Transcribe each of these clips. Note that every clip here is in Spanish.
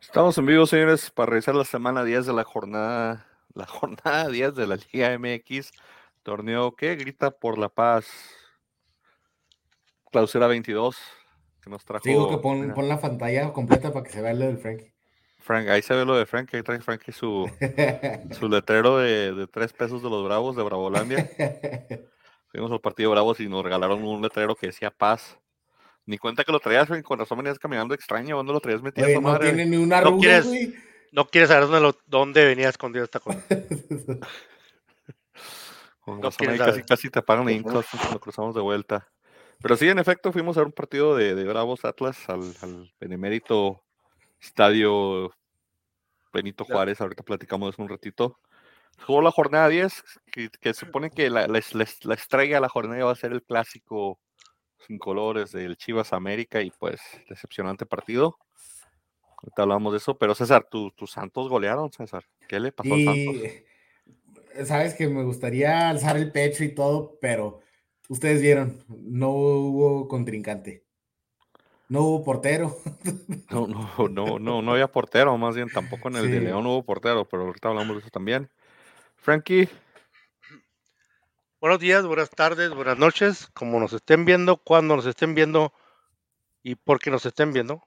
Estamos en vivo, señores, para revisar la semana 10 de la jornada, la jornada 10 de la Liga MX. Torneo que grita por la paz. Clausura 22, que nos trajo. Digo que pon, pon la pantalla completa para que se vea lo del Frankie. Frank, ahí se ve lo de Frank, ahí trae Frankie su, su letrero de, de tres pesos de los Bravos de Bravolandia. Fuimos al partido Bravos y nos regalaron un letrero que decía paz. Ni cuenta que lo traías, Frank, con razón venías caminando extraño, ¿dónde lo traías metido? No madre? tiene ni una No arruga, quieres- güey. No quieres saber dónde, lo- dónde venía escondido esta cosa. Con No razón quieres ahí casi, casi te pagan ahí cuando cruzamos de vuelta. Pero sí, en efecto, fuimos a un partido de, de Bravos Atlas al, al benemérito estadio Benito. Juárez. Ahorita platicamos un ratito. Jugó la jornada 10, que, que supone que la, la, la- la estrella de la jornada va a ser el clásico sin colores del Chivas América y pues decepcionante partido. Ahorita hablamos de eso, pero César, tu- tus Santos golearon, César. ¿Qué le pasó al Santos? Sabes que me gustaría alzar el pecho y todo, pero ustedes vieron, no hubo contrincante. No hubo portero. No, no, no, no, no había portero, más bien tampoco en el de. León hubo portero, pero ahorita hablamos de eso también. Frankie, Buenos días, buenas tardes, buenas noches, como nos estén viendo, cuando nos estén viendo y por qué nos estén viendo.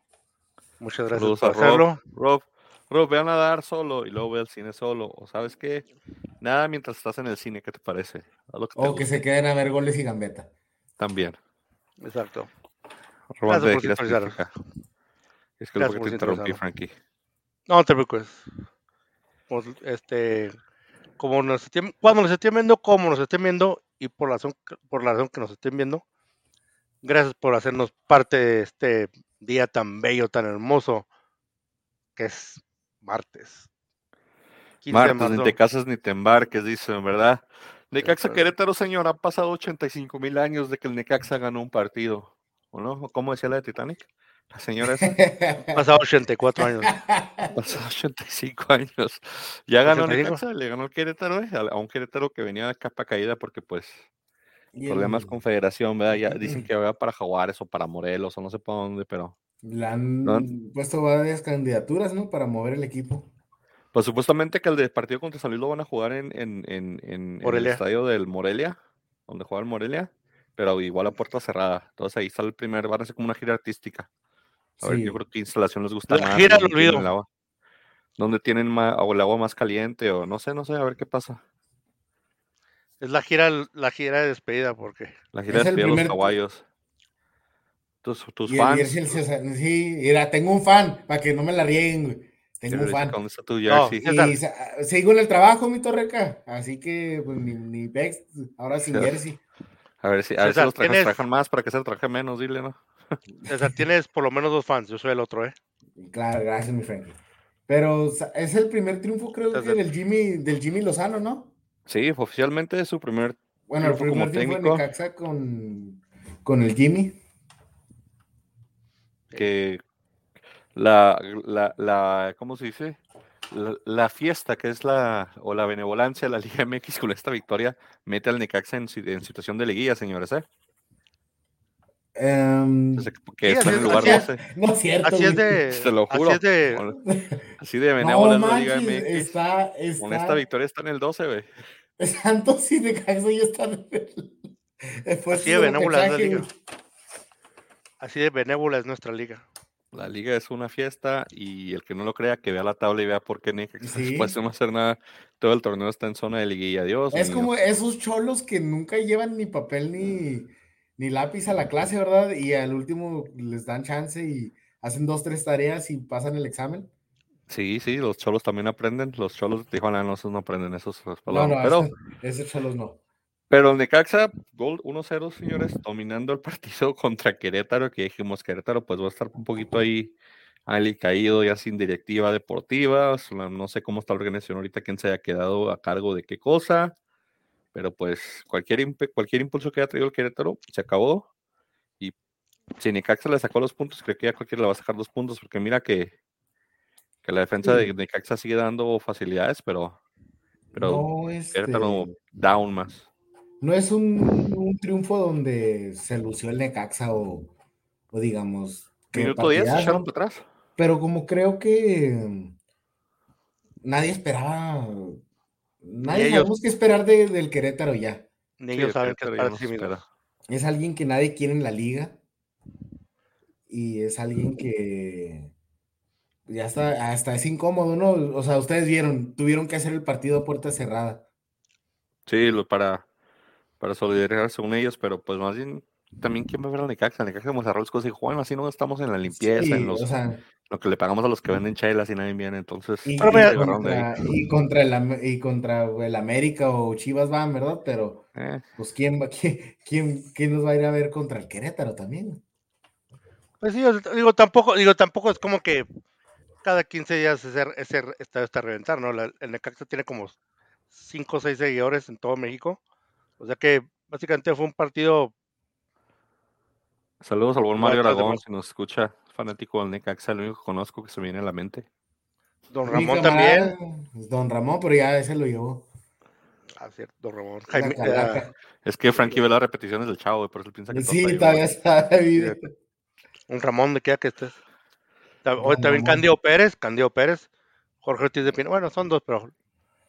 Muchas gracias saludos por hacerlo. Rob, Rob, ve a nadar solo y luego ve al cine solo. O sabes qué, nada mientras estás en el cine, ¿qué te parece? Que te O que se queden a ver goles y gambeta. También. Exacto. Rob, antes de por sintonizar. Es que Gracias porque te por interrumpí. Frankie. No, no te preocupes. Pues, este, como nos estén, cuando nos estén viendo, como nos estén viendo y por la razón, por la razón que nos estén viendo, gracias por hacernos parte de este día tan bello, tan hermoso que es martes. 15 de Martes, ni te casas ni te embarques, dicen, ¿verdad? Necaxa. Querétaro, señor, han pasado 85 mil años de que el Necaxa ganó un partido. ¿O no? ¿Cómo decía la de Titanic? La señora esa. Han pasado 84 años. Pasó 85 años. Ya ganó 85. Necaxa, le ganó el Querétaro, ¿eh? a un Querétaro que venía de capa caída porque pues Y problemas el- con federación, ¿verdad? Ya dicen que va para Jaguares o para Morelos o no sé para dónde, pero Le han ¿No? puesto varias candidaturas, ¿no? Para mover el equipo. pues supuestamente que el de partido contra San Luis lo van a jugar en, en, en, en- en el estadio del Morelia, donde juega el Morelia, pero igual a puerta cerrada. Entonces ahí está el primer, van a ser como una gira artística. A ver, Sí. yo creo que instalación les gusta La más. gira al dónde tienen olvido. el agua, dónde tienen ma- o el agua más caliente o no sé, no sé, a ver qué pasa. Es la gira, la gira de despedida, porque La gira de despedida de los caballos. Tus, tus Y el- y fans. el César- sí, mira, tengo un fan, para que no me la rieguen, güey. Tengo un fan. ¿Dónde está tu No, jersey? César. Y sigo en el trabajo, mi torreca. Así que, pues, ni, ni Bex, ahora sin jersey. A ver si, a ver si César, los trajes ¿tienes- trajan más para que se traje menos, dile, ¿no? César, tienes por lo menos dos fans. Yo soy el otro, ¿eh? Claro, gracias, mi Frankie. Pero es el primer triunfo, creo que del Jimmy, del Jimmy Lozano, ¿no? Sí, oficialmente es su primer Bueno, el Triunfo como primer triunfo de técnico. Necaxa con, con el Jimmy. que la, la, la ¿cómo se dice? La, la fiesta que es la, o la benevolencia de la Liga MX con esta victoria mete al Necaxa en situación de liguilla, señores, ¿eh? Em, que- Sí, está en el lugar así es. 12. no es cierto. Así es de. Se lo así es de. Así de No benévola la Liga MX. está, Con esta victoria está en el 12, güey. Santos y Necaxa ya están en el- después Así de benévola es la liga. Así de benévola es nuestra liga. La liga es una fiesta y el que no lo crea que vea la tabla y vea por qué Necaxa Sí. después de no hacer nada, todo el torneo está en zona de liguilla. Dios Es como esos cholos que nunca llevan ni papel ni, ni lápiz a la clase, ¿verdad? Y al último les dan chance y hacen dos, tres tareas y pasan el examen. Sí, sí, los cholos también aprenden. Los cholos de Tijuana no, esos no aprenden esos, esos No, palabras. no, pero, ese- cholos no. pero el Necaxa, gol 1-0, señores, dominando el partido contra Querétaro, que dijimos Querétaro, pues va a estar un poquito ahí ali caído, ya sin directiva deportiva. No sé cómo está la organización ahorita, quién se haya quedado a cargo de qué cosa. Pero pues cualquier, cualquier impulso que haya traído el Querétaro se acabó. Y si Necaxa le sacó los puntos, creo que ya cualquiera le va a sacar dos puntos, porque mira que, que la defensa de. Necaxa sigue dando facilidades, pero, pero no, este, Querétaro down más. no es un, un triunfo donde se lució el Necaxa o, o digamos. Minuto 10 se partidazo. echaron para atrás. pero como creo que nadie esperaba, nadie ellos. sabemos qué esperar de- del Querétaro ya. Ni Sí, ellos el saben qué esperar no sí. Es alguien que nadie quiere en la liga. Y es alguien que ya está, hasta es incómodo, ¿no? O sea, ustedes vieron, tuvieron que hacer el partido a puerta cerrada. Sí, lo- para, para solidarizarse con ellos, pero pues más bien también quién va a ver a Necaxa. Necaxa hemos cerrado las cosas y bueno, así no estamos en la limpieza, Sí, en los, o sea, lo que le pagamos a los que venden chelas y nadie viene, entonces y, ahí. contra, y contra el, y contra el América o Chivas van, ¿verdad? Pero, Eh, pues, ¿quién, va, quién, quién, quién nos va a ir a ver contra el Querétaro también? Pues sí, yo digo, tampoco, digo, tampoco es como que cada 15 días ese, ese estadio está a reventar, ¿no? La- el Necaxa tiene como 5 o 6 seguidores en todo México. O sea que básicamente fue un partido saludos al buen Mario Aragón, si nos escucha, fanático del Necaxa, el único que conozco que se me viene a la mente. Don Ramón también. pues, Don Ramón, pero ya ese lo llevó. Ah, cierto, Don Ramón. La Jaime, era Es que Frankie ve las repeticiones del chavo, por eso él piensa que Sí, todavía está vivo. un Ramón de quiera que estés. Hoy también Ramón. Candido Pérez, Candido Pérez, Jorge Ortiz de Pino. Bueno, son dos, pero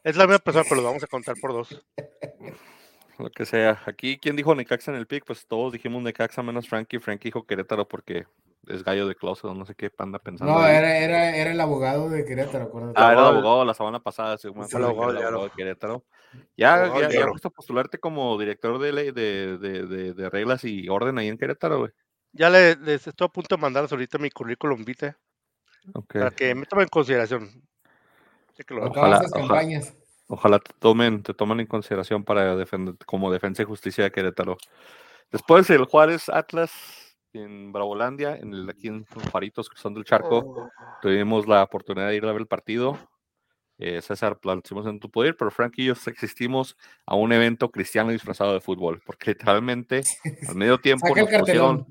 es la misma persona, pero los vamos a contar por dos. Lo que sea. Aquí, ¿quién dijo Necaxa en el pick? Pues todos dijimos Necaxa menos Frankie. Frankie dijo Querétaro porque es gallo de closet o no sé qué panda pensando. No, era, era, era el abogado de Querétaro, acuérdate. Ah, era el abogado la semana pasada, me Sí, el que era el abogado de. Querétaro. Ya, Abogado ya, ya a postularte como director de ley de, de, de, de reglas y orden ahí en Querétaro, güey. Ya le, les estoy a punto de mandarles ahorita mi currículum vitae Ok. para que me tomen en consideración. Lo- ojalá- ojalá. Ojalá te tomen, te tomen en consideración para defender como defensa y justicia de Querétaro. Después el Juárez Atlas en Bravolandia, en el, aquí en Faritos, cruzando el charco. Tuvimos la oportunidad de ir a ver el partido. Eh, César, lo hicimos en tu poder, pero Frank y yo existimos a un evento cristiano disfrazado de fútbol, porque literalmente al medio tiempo nos pusieron,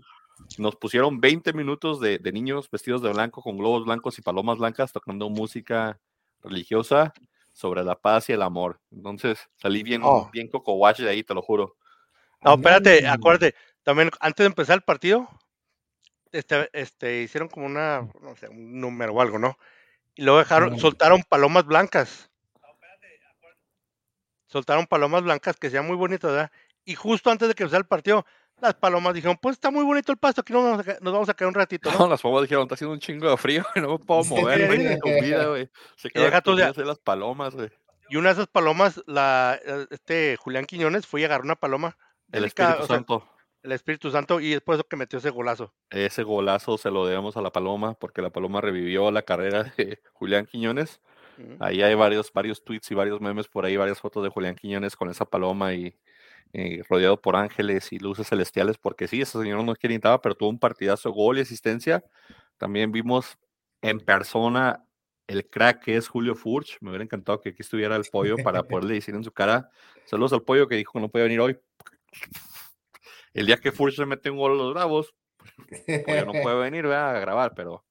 nos pusieron 20 minutos de, de niños vestidos de blanco con globos blancos y palomas blancas tocando música religiosa sobre la paz y el amor. Entonces salí bien, Oh. bien de ahí, te lo juro. No, espérate, acuérdate, también antes de empezar el partido, este, este, hicieron como una, no sé, un número o algo, ¿no? Y luego dejaron, No. soltaron palomas blancas. Soltaron palomas blancas que sean muy bonitas, ¿verdad? Y justo antes de que empezara el partido, las palomas dijeron, pues está muy bonito el pasto, aquí nos vamos a, nos vamos a quedar un ratito, ¿no? No, las palomas dijeron, está haciendo un chingo de frío y no me puedo mover, güey, de tu vida, güey. Se quedaron de- ahí las palomas, güey. Y una de esas palomas, la, eh, este Julián Quiñones fue y agarró una paloma. El delicada, Espíritu o sea, Santo. El Espíritu Santo, y es por eso que metió ese golazo. Ese golazo se lo debemos a la Paloma porque la Paloma revivió la carrera de Julián Quiñones. Ahí hay varios, varios tweets y varios memes por ahí, varias fotos de Julián Quiñones con esa paloma y, y rodeado por ángeles y luces celestiales, porque sí, ese señor no necesitaba, pero tuvo un partidazo, gol y asistencia. También vimos en persona el crack que es Julio Furch. Me hubiera encantado que aquí estuviera el pollo para poderle decir en su cara, saludos al pollo que dijo que no podía venir hoy. El día que Furch mete un gol a los Bravos, pollo no puede venir ¿verdad? a grabar, pero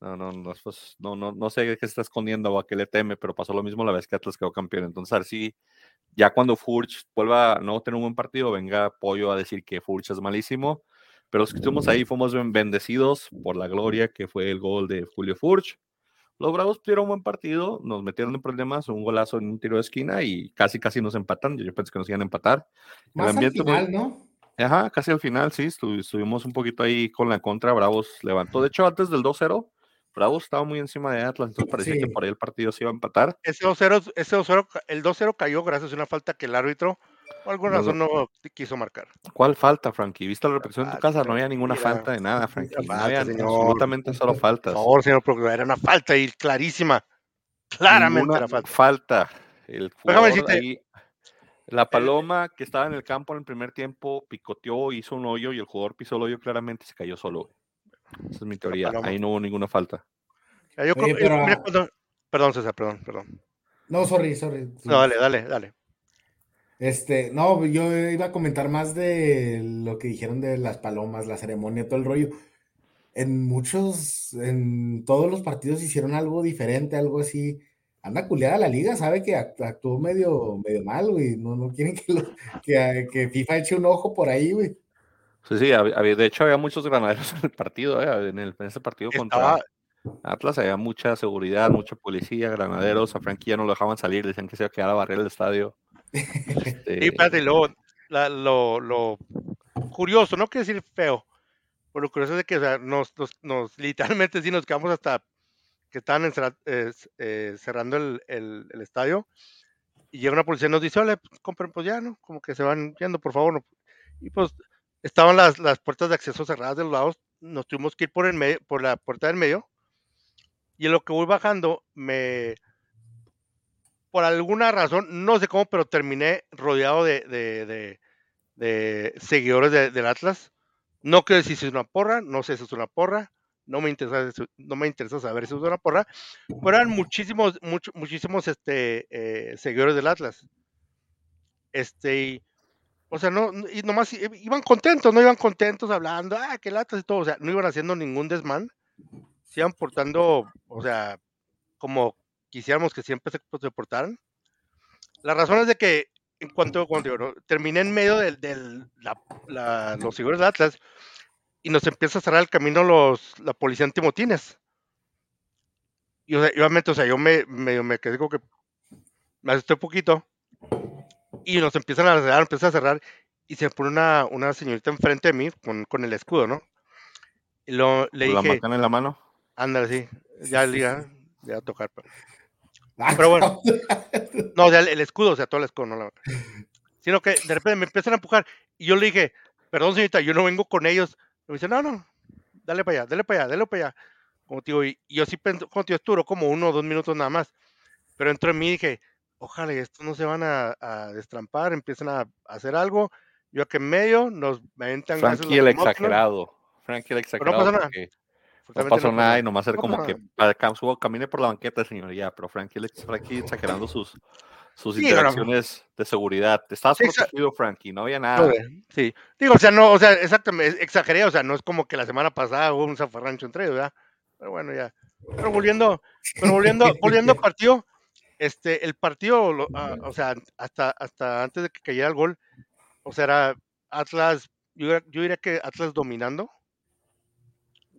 no, no, no, pues, no, no, no sé qué se está escondiendo o a qué le teme, pero pasó lo mismo la vez que Atlas quedó campeón. Entonces, a ver si ya cuando Furch vuelva a no tener un buen partido, venga Pollo a decir que Furch es malísimo. Pero los que estuvimos ahí fuimos ben- bendecidos por la gloria que fue el gol de Julio Furch. Los Bravos tuvieron un buen partido, nos metieron en problemas, un golazo en un tiro de esquina y casi, casi nos empatan. Yo, yo pensé que nos iban a empatar. El Más ambiente muy- final, ¿no? Ajá, casi al final, sí, estu- estuvimos un poquito ahí con la contra, Bravos levantó. De hecho, antes del 2-0, Bravos estaba muy encima de Atlas, entonces parecía que por ahí el partido se iba a empatar. Ese 2-0, ese 2-0, ca- el 2-0 cayó gracias a una falta que el árbitro, por alguna razón, no quiso marcar. ¿Cuál falta, Frankie? ¿Viste la repetición en tu casa? No había ninguna mira, falta de nada, Frankie. No había señor. absolutamente solo Por faltas. favor, señor procurador, era una falta y clarísima. Claramente era falta. falta. El jugador decirte- ahí- la paloma que estaba en el campo en el primer tiempo picoteó, hizo un hoyo y el jugador pisó el hoyo claramente y se cayó solo. Esa es mi teoría. Ahí no hubo ninguna falta. Yo creo- Oye, yo- pero- mira cuando- Perdón, César, perdón, perdón. No, sorry, sorry. No, dale, dale, dale. Este, no, yo iba a comentar más de lo que dijeron de las palomas, la ceremonia, todo el rollo. En muchos, en todos los partidos hicieron algo diferente, algo así. Anda culiada la liga, sabe que act- actuó medio, medio mal, güey. No, no quieren que, lo- que, que FIFA eche un ojo por ahí, güey. Sí, sí, había- de hecho había muchos granaderos en el partido, eh, en, el, en ese partido Estaba, contra, Atlas había mucha seguridad, mucha policía, granaderos. A Frankie ya no lo dejaban salir, decían que se iba a quedar a barrer el estadio. Este, Y espérate, la- lo, lo curioso, no quiero decir feo, pero lo curioso es de que o sea, nos, nos, nos- literalmente sí nos quedamos hasta que estaban eh, eh, cerrando el, estadio y llega una policía y nos dice, ole, pues, compren pues ya, ¿no? Como que se van yendo, por favor. Y pues estaban las, puertas de acceso cerradas de los lados, nos tuvimos que ir por, el medio, por la puerta del medio y en lo que voy bajando me... Por alguna razón, no sé cómo, pero terminé rodeado de, seguidores de- del Atlas. No decir si es una porra, no sé si es una porra, no me interesa, no me interesa saber si es una porra, pero eran muchísimos, mucho- muchísimos este, eh, seguidores del Atlas. Este, o sea, no, y nomás iban contentos, no iban contentos hablando, ah, que el Atlas y todo, o sea, no iban haciendo ningún desmán, se iban portando, o sea, como quisiéramos que siempre se, se portaran. La razón es de que en cuanto, cuando terminé en medio de del, la- los seguidores de Atlas y nos empieza a cerrar el camino los, la policía antimotines. Y, o sea, obviamente, o sea, yo me, medio me quedé como que me asusté un poquito y nos empiezan a cerrar, empieza a cerrar y se pone una, una señorita enfrente de mí con, con el escudo, ¿no? Y lo, le la dije, en la mano. ándale, sí, ya ya, ya a tocar. Pero, Ah, Pero bueno. No, o sea, el, el escudo, o sea, todo el escudo, no la Sino que de repente me empiezan a empujar y yo le dije, perdón, señorita, yo no vengo con ellos. Y me dice, no, no, dale para allá, dale para allá, dale para allá. Como te digo, y, y yo sí pensé, como te digo, como uno o dos minutos nada más. Pero dentro de mí dije, ojalá y estos no se van a, a destrampar, empiezan a, hacer algo. Yo aquí en medio nos aventan Frankie el exagerado. Frankie el exagerado. pasa nada. No pasó nada y nomás era No como que para cam- subo, camine por la banqueta, señoría, pero Frankie, Frankie exagerando sus, sus Sí, pero- interacciones de seguridad. Estabas protegido, Frankie, no había nada. Sí, digo, o sea, no, o sea, exactamente, exageré, o sea, no es como que la semana pasada hubo un zafarrancho entre ellos, ¿verdad? Pero bueno, ya. Pero volviendo, pero volviendo, volviendo al partido, este, el partido, lo- ah, o sea, hasta, hasta antes de que cayera el gol, o sea, era Atlas, yo, diría- yo diría que Atlas dominando.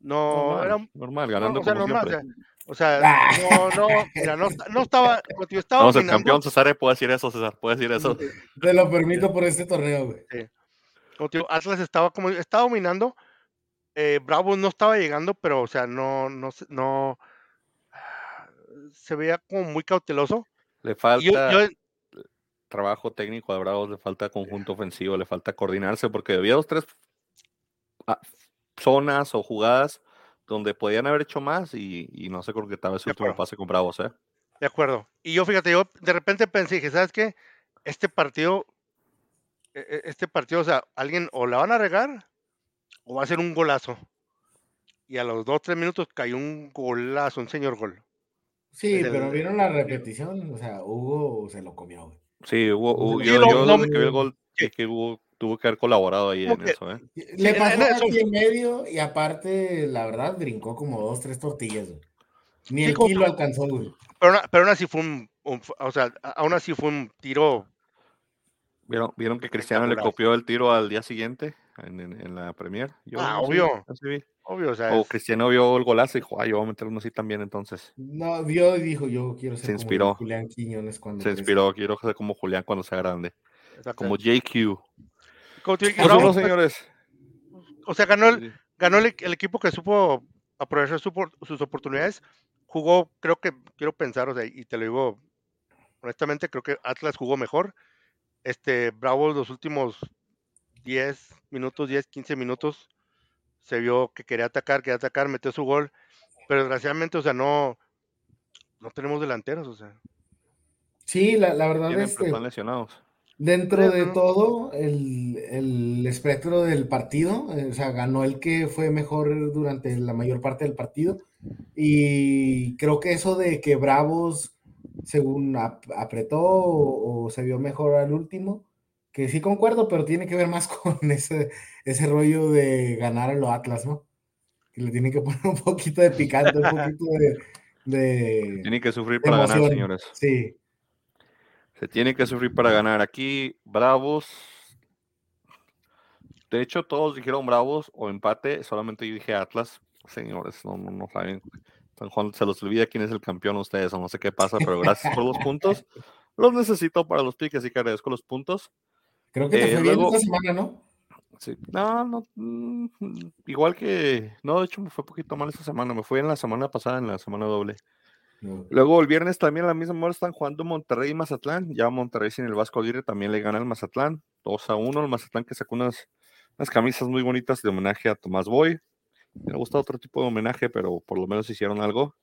No, normal, era, normal, no, ganando o sea, como normal, o sea, o sea, no, no, mira, no, no estaba, digo, estaba Vamos, el dominando. campeón César puede decir eso, César, puede decir eso. Te lo permito por este torneo, güey. como te digo, Atlas estaba como estaba dominando. eh, Bravo no estaba llegando, pero o sea, no, no, se- no se veía como muy cauteloso. Le falta yo, yo- trabajo técnico a Bravos, le falta conjunto ofensivo, le falta coordinarse, porque había dos, tres ah, zonas o jugadas donde podían haber hecho más y, y no se concretaba ese De último acuerdo. pase con Bravos, ¿eh? de acuerdo. Y yo, fíjate, yo de repente pensé, dije, ¿sabes qué? Este partido, e- e- este partido, o sea, alguien o la van a regar o va a ser un golazo. Y a los dos, tres minutos cayó un golazo, un señor gol. Sí, El- pero vieron la repetición, o sea, Hugo se lo comió, güey. Sí, Sí, yo, no, yo no, desde que vi el gol, dije que hubo, tuvo que haber colaborado ahí en que- eso, ¿eh? Le en- pasó aquí en medio y aparte, la verdad, brincó como dos, tres tortillas, güey. Ni Sí, el como- kilo alcanzó, güey. Pero, aún- pero aún así fue un, un- o sea, aún así fue un tiro. ¿Vieron, vieron que Cristiano le copió el tiro al día siguiente en, en- en la Premier? Yo Ah, obvio. así vi. Obvio, o sea, O Cristiano vio el golazo y dijo, ay, yo voy a meter uno así también, entonces. No, vio y dijo, yo quiero ser Se como inspiró. Julián Quiñones cuando Se inspiró, quiero ser como Julián cuando sea grande. Como JQ. Y Pues señores. o sea, ganó el, ganó el, el equipo que supo aprovechar su sus oportunidades. Jugó, creo que, quiero pensar, o sea, y te lo digo honestamente, creo que Atlas jugó mejor. Este, Bravo los últimos 10 minutos, 10, 15 minutos, se vio que quería atacar, quería atacar, metió su gol, pero desgraciadamente, o sea, no, no tenemos delanteros, o sea. Sí, la, la verdad, Tienen, este, lesionados. Dentro de todo, el, el espectro del partido, eh, o sea, ganó el que fue mejor durante la mayor parte del partido. Y creo que eso de que Bravos, según ap- apretó o, o se vio mejor al último, que sí concuerdo, pero tiene que ver más con ese, ese rollo de ganar a los Atlas, ¿no? Que le tienen que poner un poquito de picante, un poquito de, de, Tienen que sufrir de para ganar, señores. Sí, Se tiene que sufrir para ganar. Aquí, Bravos. De hecho, todos dijeron Bravos o empate. Solamente yo dije Atlas. señores, no, no, no saben. San Juan se los olvida quién es el campeón ustedes, o no sé qué pasa, pero gracias por los puntos. Los necesito para los piques, así que agradezco los puntos. Creo que te Eh, fue bien esta semana, ¿no? Sí. No, no, mm, igual que, no, de hecho me fue un poquito mal esta semana, me fue en la semana pasada, en la semana doble. No. Luego el viernes también a la misma hora están jugando Monterrey y Mazatlán. Ya Monterrey sin el Vasco Aguirre también le gana al Mazatlán. 2 a 1. El Mazatlán que sacó unas, unas camisas muy bonitas de homenaje a Tomás Boy. Me ha gustado otro tipo de homenaje, pero por lo menos hicieron algo.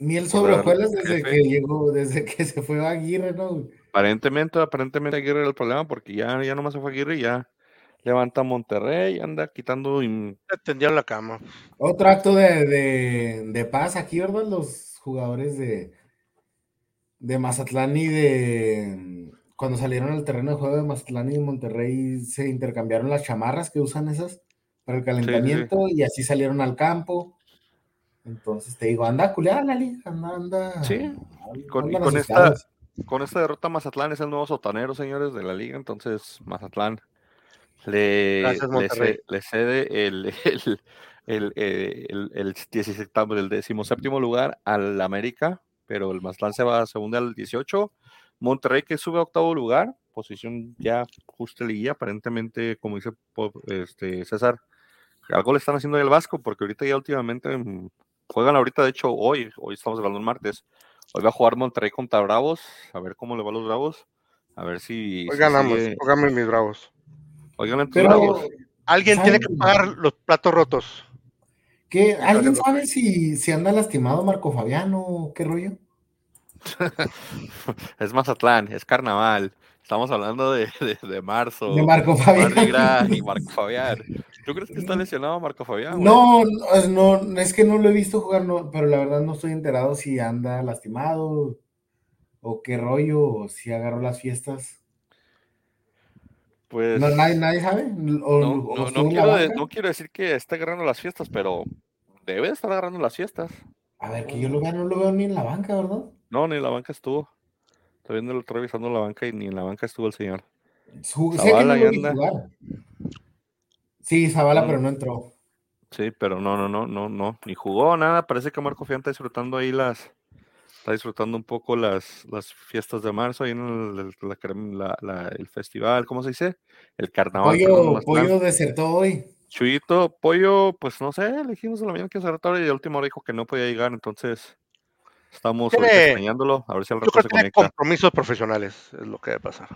Miel sobre hojuelas desde jefe. que llegó, desde que se fue a Aguirre, ¿no? Aparentemente, aparentemente Aguirre era el problema porque ya, ya nomás se fue Aguirre y ya levanta a Monterrey, anda quitando y Te tendieron la cama. Otro acto de, de, de paz aquí, ¿verdad? Los jugadores de, de Mazatlán y de... Cuando salieron al terreno de juego de Mazatlán y de Monterrey se intercambiaron las chamarras que usan esas para el calentamiento y así salieron al campo. Entonces te digo, anda a culiar la liga, anda, anda. Sí, con- y con asustados. con esta derrota Mazatlán es el nuevo sotanero, señores, de la liga. Entonces, Mazatlán le, Gracias, le, le cede el, el, el, eh, el, el 17, el 17 lugar al América, pero el Mazatlán se va a segunda al 18. Monterrey que sube a octavo lugar, posición ya justa liguilla, aparentemente, como dice este, César, algo le están haciendo ahí al Vasco, porque ahorita ya últimamente mm, juegan ahorita, de hecho, hoy, hoy estamos hablando el martes, hoy va a jugar Monterrey contra Bravos, a ver cómo le va a los Bravos, a ver si... Hoy si ganamos. Hoy mis bravos. hoy ganan tus Bravos. Alguien tiene que pagar los platos rotos. ¿Qué? ¿Alguien sabe si, si anda lastimado Marco Fabiano? ¿Qué rollo? es Mazatlán, es carnaval, estamos hablando de, de, de marzo. De Marco Fabián. Y Marco Fabián. ¿Tú crees que está lesionado Marco Fabián? No, no, no, es que no lo he visto jugar, no, pero la verdad no estoy enterado si anda lastimado o qué rollo, o si agarró las fiestas. Pues... No, nadie, nadie sabe. O, no, o no, quiero, de- no quiero decir que esté agarrando las fiestas, pero debe de estar agarrando las fiestas. A ver, que yo lo vea, no lo veo ni en la banca, ¿verdad? No, ni en la banca estuvo. Estoy viendo, revisando la banca y ni en la banca estuvo el señor. Su- sé que Zavala no lo anda. Sí, Zavala, pero no entró. Sí, pero no, no, no, no, no, ni jugó nada. Parece que Marco Fian está disfrutando ahí las, está disfrutando un poco las, las fiestas de marzo ahí en el, el- la crem- la- la- el festival, ¿cómo se dice? El carnaval. Pollo. Pollo desertó hoy. Chuyito, Pollo, pues no sé, le dijimos a la mañana que se retara y de última hora dijo que no podía llegar, entonces estamos extrañándolo, a ver si al rato se conecta. compromisos profesionales, es lo que debe pasar.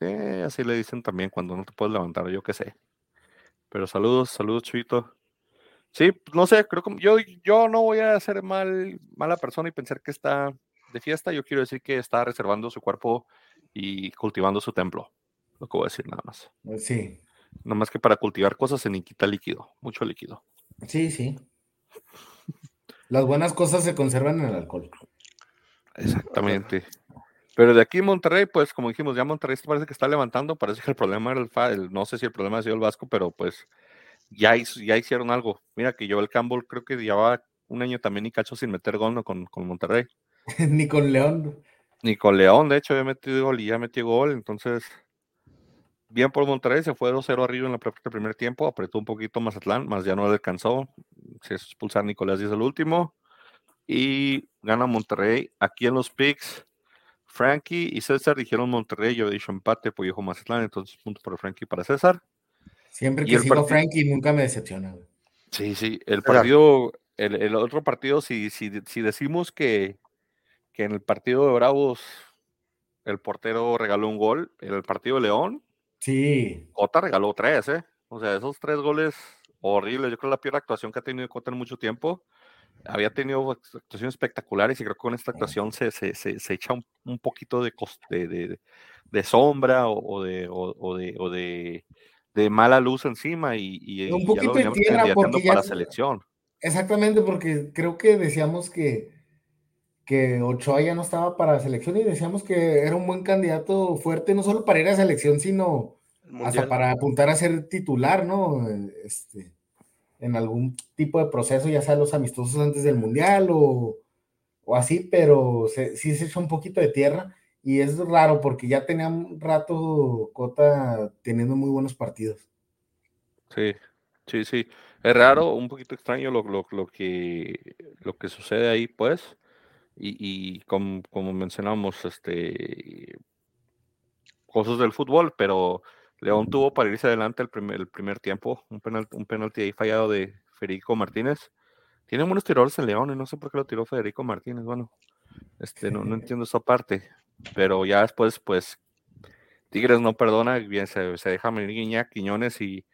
Eh, así le dicen también cuando no te puedes levantar, yo qué sé. Pero saludos, saludos, Chuyito. Sí, no sé, creo que yo, yo no voy a ser mal, mala persona y pensar que está de fiesta. Yo quiero decir que está reservando su cuerpo y cultivando su templo. Lo que voy a decir nada más. Sí, Nada más que para cultivar cosas se necesita líquido, mucho líquido. sí, sí. Las buenas cosas se conservan en el alcohol. Exactamente. Pero de aquí Monterrey, pues como dijimos, ya Monterrey parece que está levantando. Parece que el problema era el, fa- el- no sé si el problema ha sido el Vasco, pero pues ya, hizo- ya hicieron algo. Mira que Joel Campbell creo que llevaba un año también y cacho sin meter gol ¿no? con, con Monterrey. Ni con León. Ni con León, de hecho, había metido gol y ya metió gol. Entonces, bien por Monterrey, se fue 2-0 arriba en la el primer tiempo, apretó un poquito Mazatlán, más ya no le alcanzó. Se hizo expulsar Nicolás Díaz el último. Y gana Monterrey. Aquí en los picks, Frankie y César dijeron Monterrey, yo he dicho empate, pues dijo Mazatlán, entonces punto para Frankie y para César. Siempre que el sigo a partido- Frankie nunca me decepciona. Sí, sí, el partido, el, el otro partido, si, si, si decimos que, que en el partido de Bravos el portero regaló un gol, en el partido de León, Sí, Cota regaló tres, ¿eh? O sea, esos tres goles horribles. Yo creo que la peor actuación que ha tenido Cota en mucho tiempo. Había tenido act- actuaciones espectaculares y creo que con esta actuación se, se, se, se echa un, un poquito de, cos- de, de- de sombra o, o de, o, o de, o de, de mala luz encima y, y- Un poquito lo de tierra, porque ya- para selección. exactamente, porque creo que decíamos que, que Ochoa ya no estaba para selección y decíamos que era un buen candidato fuerte, no solo para ir a selección, sino hasta para apuntar a ser titular, ¿no? Este, en algún tipo de proceso, ya sea los amistosos antes del Mundial o, o así, pero se- sí se echa un poquito de tierra y es raro porque ya tenía un rato Cota teniendo muy buenos partidos. Sí, sí, sí. Es raro, un poquito extraño lo, lo, lo que, lo que sucede ahí, pues. Y, y como, como mencionamos, este, cosas del fútbol, pero León tuvo para irse adelante el primer, el primer tiempo, un, penal, un penalti ahí fallado de Federico Martínez. Tiene buenos tiradores en León y no sé por qué lo tiró Federico Martínez. Bueno, este, no, no entiendo esa parte, pero ya después, pues, Tigres no perdona, bien se, se deja Guiñac, Quiñones y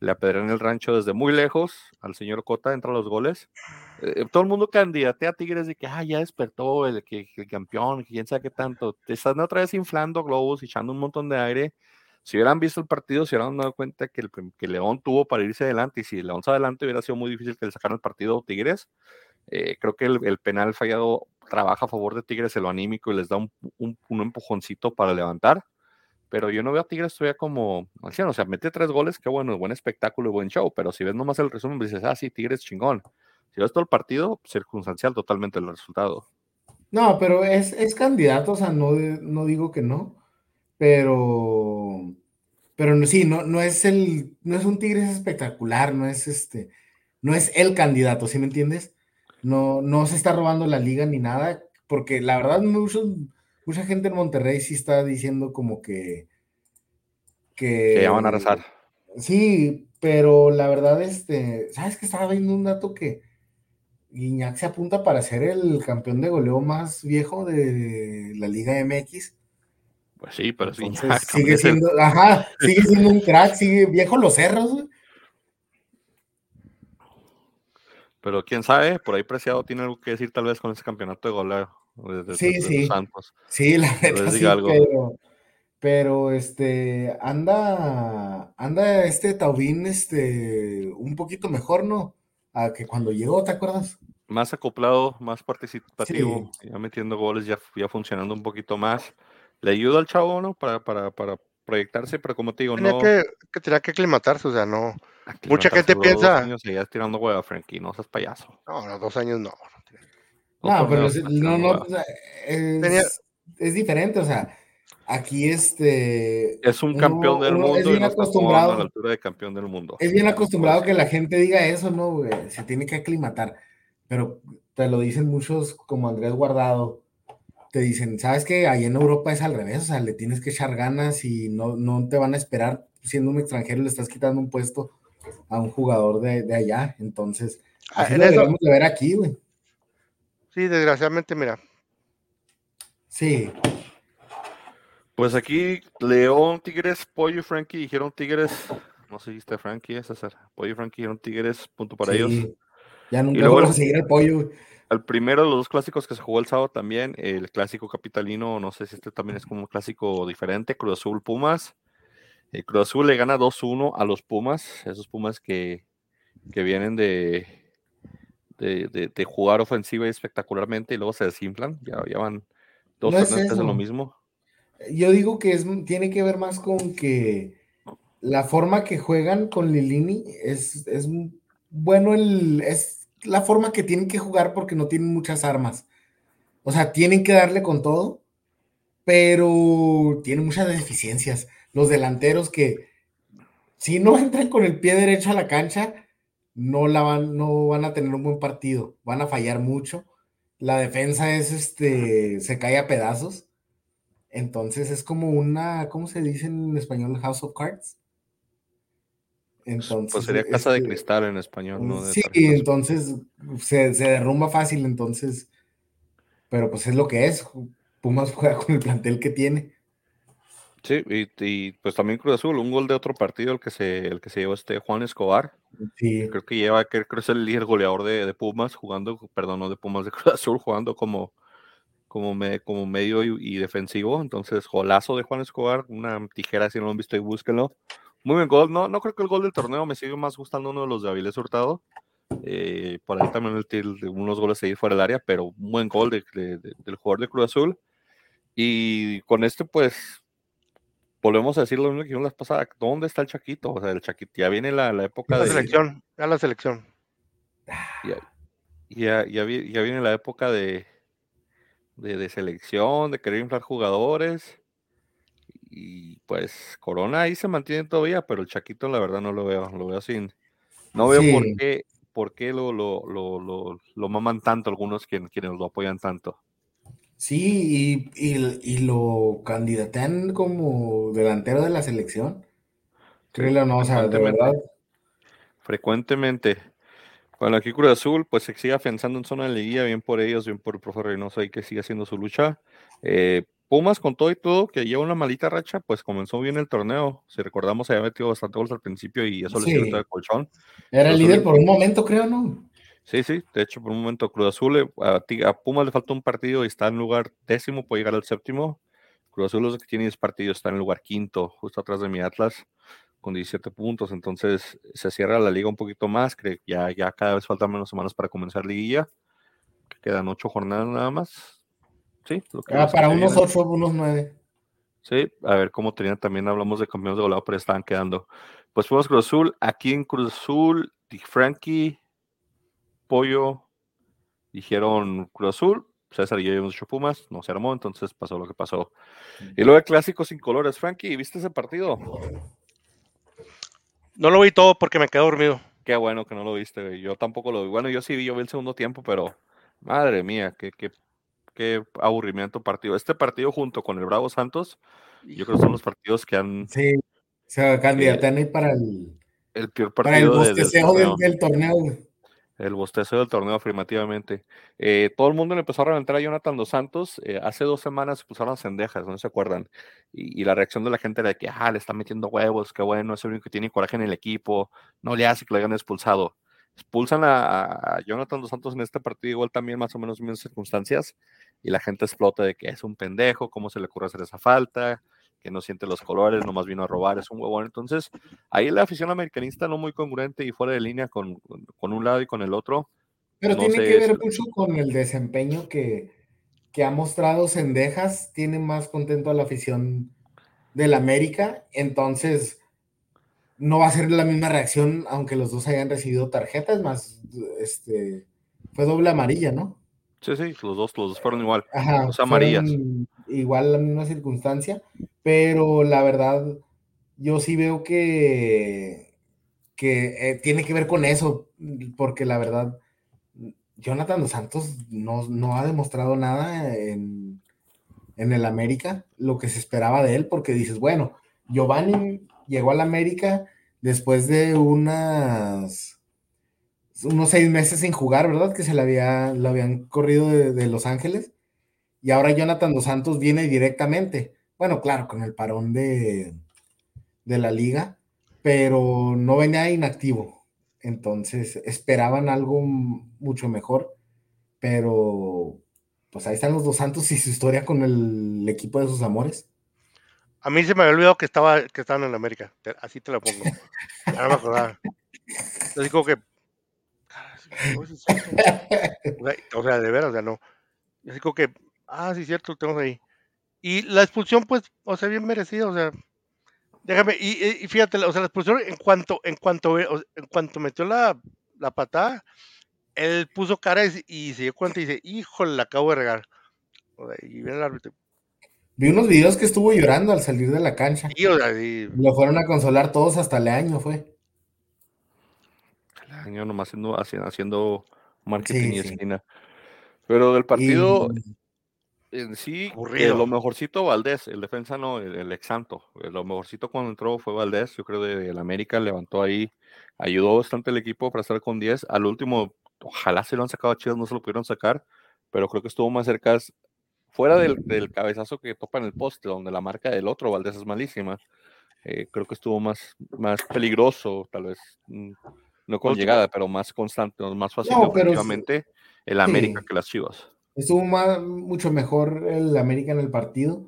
le apedrean el rancho desde muy lejos al señor Cota, entra los goles. Eh, todo el mundo candidatea a Tigres de que ah, ya despertó el, que, el campeón, quién sabe qué tanto. Te están otra vez inflando globos echando un montón de aire. Si hubieran visto el partido, se hubieran dado cuenta que, el, que León tuvo para irse adelante. Y si León se adelante, hubiera sido muy difícil que le sacaran el partido Tigres. Eh, creo que el, penal fallado trabaja a favor de Tigres en lo anímico y les da un, un, empujoncito para levantar pero yo no veo a Tigres todavía como, o sea, mete tres goles, qué bueno, buen espectáculo y buen show, pero si ves nomás el resumen, dices, ah, sí, Tigres chingón. Si ves todo el partido, circunstancial totalmente el resultado. No, pero es, es candidato, o sea, no, no digo que no, pero, pero sí, no, no es el, no es un Tigres espectacular, no es este, no es el candidato, ¿sí me entiendes? No, no se está robando la liga ni nada, porque la verdad muchos mucha gente en Monterrey sí está diciendo como que. Que, que ya van a rezar. Sí, pero la verdad, este, ¿sabes que estaba viendo un dato que Guiñac se apunta para ser el campeón de goleo más viejo de la Liga MX? Pues sí, pero sí. Sigue siendo, ajá, sigue siendo un crack, sigue viejo los cerros, güey. Pero quién sabe, por ahí Preciado tiene algo que decir tal vez con ese campeonato de goleo. Desde, sí, desde sí. Sí, la neta sí, pero, pero este anda, anda este Taubín este un poquito mejor, ¿no? A que cuando llegó, ¿te acuerdas? Más acoplado, más participativo, sí. ya metiendo goles, ya, ya funcionando un poquito más. Le ayuda al chavo, ¿no? Para, para, para proyectarse, pero como te digo, tenía no. Que, que tenía que aclimatarse, o sea, no. Mucha gente piensa. Dos años seguías tirando hueva, Frankie, no seas payaso. No, no, dos años no. No, pero es, no, no, o sea, es, Tenía... es, diferente, o sea, aquí este... Es un campeón uno, del mundo es bien y no acostumbrado a la altura de campeón del mundo. Es bien acostumbrado que la gente diga eso, ¿no? Güey? Se tiene que aclimatar, pero te lo dicen muchos como Andrés Guardado, te dicen, ¿sabes que Ahí en Europa es al revés, o sea, le tienes que echar ganas y no, no te van a esperar siendo un extranjero, le estás quitando un puesto a un jugador de, de allá, entonces, así ah, lo deberíamos de ver aquí, güey. Sí, desgraciadamente, mira. Sí. Pues aquí León, Tigres, Pollo y Frankie dijeron Tigres. No sé si está Frankie, es hacer. Pollo y Frankie dijeron Tigres, punto para sí. ellos. Ya nunca vamos a seguir el pollo. El primero de los dos clásicos que se jugó el sábado también, el clásico capitalino, no sé si este también es como un clásico diferente, Cruz Azul Pumas. El Cruz Azul le gana 2-1 a los Pumas, esos Pumas que, que vienen de, de, de, de, jugar ofensiva espectacularmente y luego se desinflan. Ya, ya van dos no es lo mismo. Yo digo que es, tiene que ver más con que la forma que juegan con Lilini es, es bueno, el, es la forma que tienen que jugar porque no tienen muchas armas. O sea, tienen que darle con todo, pero tienen muchas deficiencias. Los delanteros que si no entran con el pie derecho a la cancha, no, la van, no van a tener un buen partido, van a fallar mucho. La defensa es este, se cae a pedazos. Entonces es como una, ¿cómo se dice en español? House of Cards. Entonces, pues sería casa este, de cristal en español, ¿no? De sí, entonces se, se, derrumba fácil, entonces, pero pues es lo que es. Pumas juega con el plantel que tiene. Sí, y, y, pues también Cruz Azul, un gol de otro partido, el que se, el que se llevó este Juan Escobar. Sí. Creo que lleva, creo que es el líder goleador de, de, Pumas, jugando, perdón, no de Pumas, de Cruz Azul, jugando como, como, me, como medio y, y, defensivo. Entonces, golazo de Juan Escobar, una tijera, si no lo han visto, y búsquenlo. Muy buen gol. No, no creo que el gol del torneo me sigue más gustando uno de los de Avilés Hurtado. Eh, por ahí también el, el, unos goles ahí fuera del área, pero un buen gol de, de, del jugador de Cruz Azul. Y con este, pues, volvemos a decir lo mismo que dijimos la pasada, ¿dónde está el Chaquito? O sea, el Chaquito, ya viene la, la época la de... selección, ya la selección. Ya, ya, ya, ya viene la época de, de, de, selección, de querer inflar jugadores. Y pues Corona ahí se mantiene todavía, pero el Chaquito la verdad no lo veo, lo veo sin, No veo por qué, por qué lo, lo, lo, lo, lo maman tanto algunos quien- quienes lo apoyan tanto. Sí, y, y- y lo candidatean como delantero de la selección. Créelo o no, o sea, de verdad. Frecuentemente. Bueno, aquí Cruz Azul, pues se sigue afianzando en zona de liguilla, bien por ellos, bien por el profe Reynoso ahí que sigue haciendo su lucha. Eh, Pumas con todo y todo, que lleva una malita racha, pues comenzó bien el torneo. Si recordamos, había metido bastante goles al principio y eso le sirve Sí. todo de colchón. Era el líder por un momento, creo, ¿no? Sí, sí, de hecho, por un momento Cruz Azul, eh, a, a Pumas le falta un partido y está en lugar décimo, puede llegar al séptimo. Cruz Azul los que tiene 10 partidos está en lugar quinto, justo atrás de mi Atlas, con 17 puntos. Entonces se cierra la liga un poquito más, creo que ya, ya cada vez faltan menos semanas para comenzar liguilla. Quedan ocho jornadas nada más. Sí, lo que, Ah, para unos vienen. ocho, unos nueve. Sí, a ver cómo tenían también, hablamos de campeones de goleo, pero estaban quedando. Pues fuimos Cruz Azul, aquí en Cruz Azul, Di Frankie, Pollo, dijeron Cruz Azul, César y yo habíamos dicho Pumas, no se armó, entonces pasó lo que pasó. Y luego el clásico sin colores, Frankie, ¿viste ese partido? No lo vi todo porque me quedé dormido. Qué bueno que no lo viste, güey. yo tampoco lo vi. Bueno, yo sí vi, yo vi el segundo tiempo, pero madre mía, qué, qué, qué aburrimiento partido. Este partido junto con el Bravo Santos, yo creo que son los partidos que han Sí. O sea, candidatean ahí para el, el peor para el partido de- del bosteceo del, torneo. del torneo. güey. El bosteceo del torneo, afirmativamente. Eh, todo el mundo le empezó a reventar a Jonathan Dos Santos. eh, hace dos semanas se pusieron cendejas, no se acuerdan. Y, la reacción de la gente era de que, ah, le está metiendo huevos, qué bueno, es el único que tiene coraje en el equipo, no le hace que lo hayan expulsado. Expulsan a, Jonathan Dos Santos en este partido, igual también más o menos mismas circunstancias, y la gente explota de que es un pendejo, cómo se le ocurre hacer esa falta, que no siente los colores, nomás vino a robar, es un huevón. Entonces, ahí la afición americanista no muy congruente y fuera de línea con, con- un lado y con el otro. Pero No tiene sé, que ver es- mucho con el desempeño que, que ha mostrado Cendejas. Tiene más contento a la afición del América. Entonces, no va a ser la misma reacción, aunque los dos hayan recibido tarjetas, más este fue doble amarilla, ¿no? Sí, sí, los dos, los dos fueron igual. Ajá, Dos amarillas. igual la misma circunstancia, pero la verdad, yo sí veo que, que eh, tiene que ver con eso, porque la verdad, Jonathan Dos Santos no, no ha demostrado nada en, en el América, lo que se esperaba de él, porque dices, bueno, Giovanni llegó al América después de unas unos seis meses sin jugar, ¿verdad? Que se le había, lo habían corrido de, de Los Ángeles. Y ahora Jonathan Dos Santos viene directamente. Bueno, claro, con el parón de, de la liga, pero no venía inactivo. Entonces esperaban algo mucho mejor, pero pues ahí están los Dos Santos y su historia con el equipo de sus amores. A mí se me había olvidado que estaba que estaban en América. Así te lo pongo. No me acordaba. Así como que. "Cara, sí, no, sí es cierto". O sea, de veras, o sea, no. Y Así como que. Ah, sí, cierto, lo tenemos ahí. Y la expulsión, pues, o sea, bien merecida, o sea. Déjame, y, y- fíjate, o sea, la expulsión en cuanto, en cuanto, en cuanto metió la, la patada, él puso cara y, se dio cuenta y dice, híjole, la acabo de regar. O sea, y viene el árbitro. Vi unos videos que estuvo llorando al salir de la cancha. Y, o sea, y- Lo fueron a consolar todos hasta el año, fue. El año nomás haciendo, haciendo, marketing Sí, y sí. esquina. Pero del partido Y- en sí, eh, lo mejorcito Valdés, el defensa no, el, el ex santo. Eh, Lo mejorcito cuando entró fue Valdés, yo creo de, el América levantó ahí, ayudó bastante el equipo para estar con 10. Al último, ojalá se lo han sacado a Chivas, no se lo pudieron sacar, pero creo que estuvo más cerca, fuera del, del cabezazo que topa en el poste, donde la marca del otro Valdés es malísima. eh, creo que estuvo más, más peligroso, tal vez, mm, no con llegada, pero más constante, más fácil No, el América sí. que las Chivas. Estuvo ma- mucho mejor el América en el partido.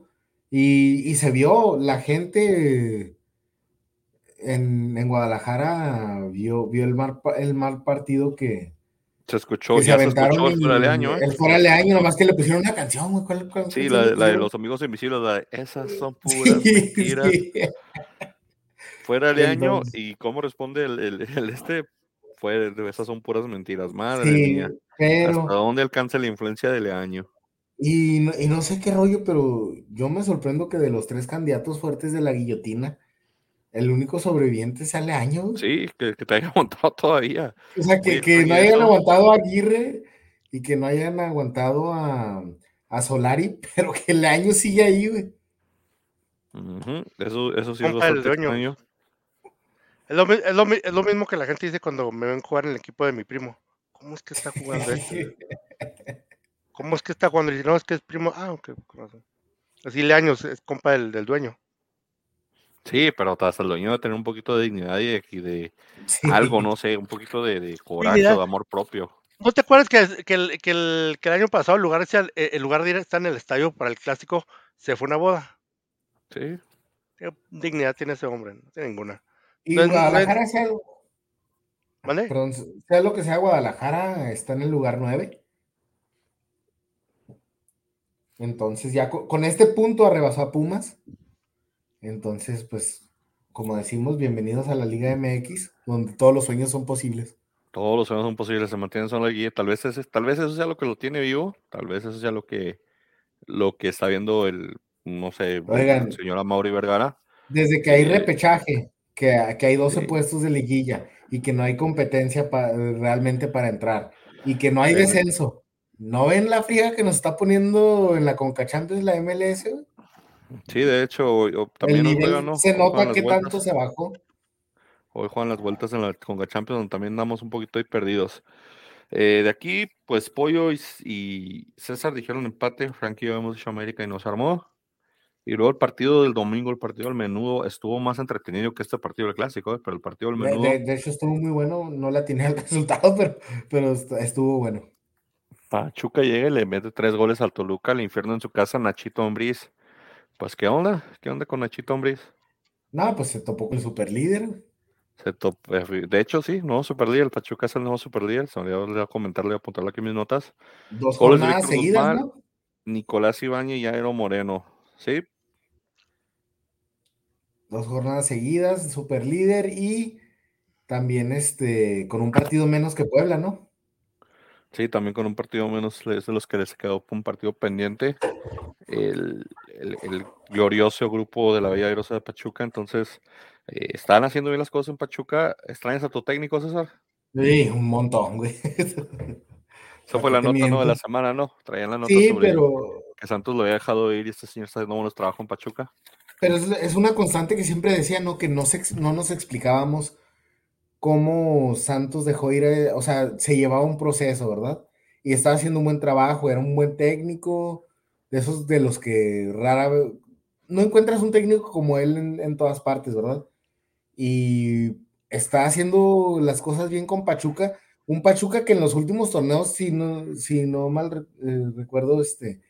Y, y se vio, la gente en, en Guadalajara vio, vio el, mal, el mal partido que, Se escuchó, ya se escuchó el fuera de y- año, ¿eh? El fuera de año, nomás que le pusieron una canción, güey. ¿Cuál, cuál Sí, la, de- la de pusieron? los amigos invisibles, la de esas son puras Sí, mentiras. sí. Fuera de año, y cómo responde el, el- el este, fue de esas son puras mentiras, madre Sí, mía. ¿Hasta pero. dónde alcanza la influencia del año? Y no, y no sé qué rollo, pero yo me sorprendo que de los tres candidatos fuertes de la guillotina, el único sobreviviente sale años. Sí, que, te haya aguantado todavía. O sea, que, no hayan aguantado a Aguirre y que no hayan aguantado a, a Solari, pero que el año sigue ahí, güey. eso, eso sí es bastante extraño. Es lo, es, lo, es lo, mismo que la gente dice cuando me ven jugar en el equipo de mi primo. ¿Cómo es que está jugando este? ¿Cómo es que está jugando? Y no, es que es primo. Ah, ok. Así le años es compa del, del dueño. Sí, pero hasta el dueño de tener un poquito de dignidad y de, algo, no sé, un poquito de, coraje o de amor propio. ¿No te acuerdas que, que, el, que, el, que el año pasado el lugar, el lugar de estar en el estadio para el clásico se fue una boda? Sí. ¿Qué dignidad tiene ese hombre? No tiene ninguna. Y Guadalajara sea, ¿Vale? Perdón, sea lo que sea, Guadalajara está en el lugar 9. Entonces ya con, este punto arrebasó a Pumas. Entonces, pues, como decimos, bienvenidos a la Liga MX, donde todos los sueños son posibles. Todos los sueños son posibles, se mantienen solo guía. Tal vez, tal vez eso sea lo que lo tiene vivo, tal vez eso sea lo que, lo que está viendo el, no sé, el señor Amaury Vergara. Desde que hay eh, repechaje, que, hay 12 puestos de liguilla y que no hay competencia realmente para entrar y que no hay descenso. ¿No ven la fría que nos está poniendo en la Conca Champions la MLS? Sí, de hecho, también se nota que tanto se bajó. Hoy juegan las vueltas en la Conca Champions, donde también andamos un poquito ahí perdidos. Eh, de aquí, pues Pollo y, César dijeron empate, Frankie hemos dicho América y nos armó. Y luego el partido del domingo, el partido del menudo, estuvo más entretenido que este partido del clásico, ¿eh? pero el partido del menudo. De, hecho, estuvo muy bueno, no la tiene el resultado, pero, pero estuvo bueno. Pachuca llega y le mete tres goles al Toluca, al infierno en su casa, Nachito Ombriz. Pues, ¿qué onda? ¿Qué onda con Nachito Ombriz? No, pues se topó con el superlíder. Se eh, de hecho, sí, nuevo superlíder. El Pachuca es el nuevo superlíder. Se me olvidó a comentarle, a apuntarle aquí mis notas. Dos jornadas seguidas, ¿no? Nicolás Ibañez y Aero Moreno. ¿Sí? Dos jornadas seguidas, super líder y también este con un partido menos que Puebla, ¿no? Sí, también con un partido menos es de los que les quedó un partido pendiente. El, glorioso grupo de la Bella Airosa de Pachuca. Entonces, eh, ¿están haciendo bien las cosas en Pachuca? ¿Extrañas a tu técnico, César? Sí, un montón, güey. Esa fue la nota ¿no? de la semana, ¿no? Traían la nota sí, pero... que Santos lo había dejado ir y este señor está haciendo buenos trabajos en Pachuca. Pero es, una constante que siempre decía, ¿no? Que no, no nos explicábamos cómo Santos dejó ir, eh, o sea, se llevaba un proceso, ¿verdad? Y estaba haciendo un buen trabajo, era un buen técnico, de esos de los que rara vez, no encuentras un técnico como él en, todas partes, ¿verdad? Y está haciendo las cosas bien con Pachuca, un Pachuca que en los últimos torneos, si no, si no mal eh, recuerdo, este,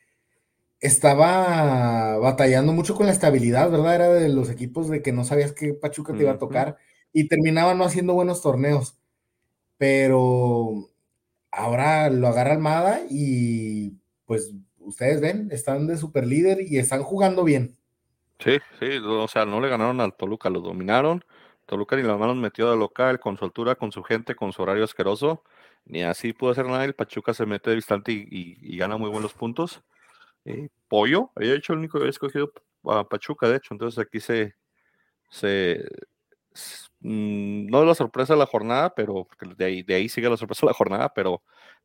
estaba batallando mucho con la estabilidad, ¿verdad? Era de los equipos de que no sabías qué Pachuca te iba a tocar y terminaba no haciendo buenos torneos. Pero ahora lo agarra Almada y pues ustedes ven, están de super líder y están jugando bien. Sí, sí, o sea, no le ganaron al Toluca, lo dominaron. Toluca ni la mano metió de local, con su altura, con su gente, con su horario asqueroso. Ni así pudo hacer nada. El Pachuca se mete de distante y gana muy buenos puntos. Eh, pollo, había hecho el único que había escogido a Pachuca, de hecho, entonces aquí se, se mm, no es la sorpresa de la jornada, pero de ahí, de ahí sigue la sorpresa de la jornada, pero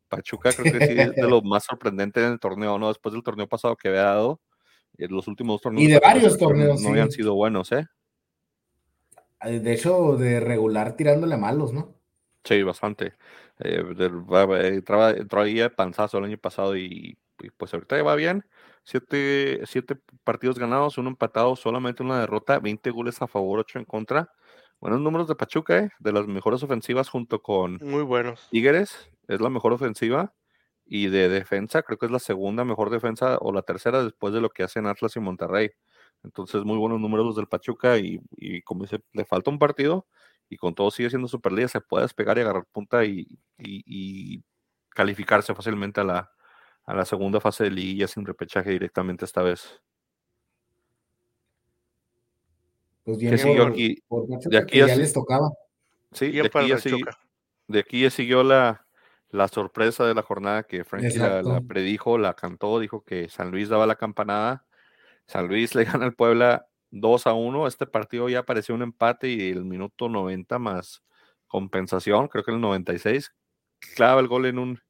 Pachuca creo que sí es de lo más sorprendente en el torneo, ¿no? Después del torneo pasado que había dado, en los últimos dos torneos. Y de varios torneos. No habían sido buenos, ¿eh? De hecho, de regular tirándole a malos, ¿no? Sí, bastante. Eh, entró ahí panzazo el año pasado y pues ahorita ya va bien. Siete, siete, partidos ganados, uno empatado, solamente una derrota, 20 goles a favor, 8 en contra. Buenos números de Pachuca, ¿eh? de las mejores ofensivas junto con Muy buenos. Tigres, es la mejor ofensiva. Y de defensa, creo que es la segunda mejor defensa o la tercera después de lo que hacen Atlas y Monterrey. Entonces, muy buenos números los del Pachuca y, como dice, le falta un partido y con todo sigue siendo Superliga, se puede despegar y agarrar punta y calificarse fácilmente a la, a la segunda fase de liguilla sin repechaje directamente esta vez. Pues bien, siguió aquí, de aquí ya, les tocaba. Sí, de aquí, ya siguió, de aquí, ya siguió la, la sorpresa de la jornada que Frankie la, predijo, la cantó, dijo que San Luis daba la campanada. San Luis le gana al Puebla 2 a 1. Este partido ya pareció un empate y el minuto 90 más compensación, creo que el 96, clava el gol en un,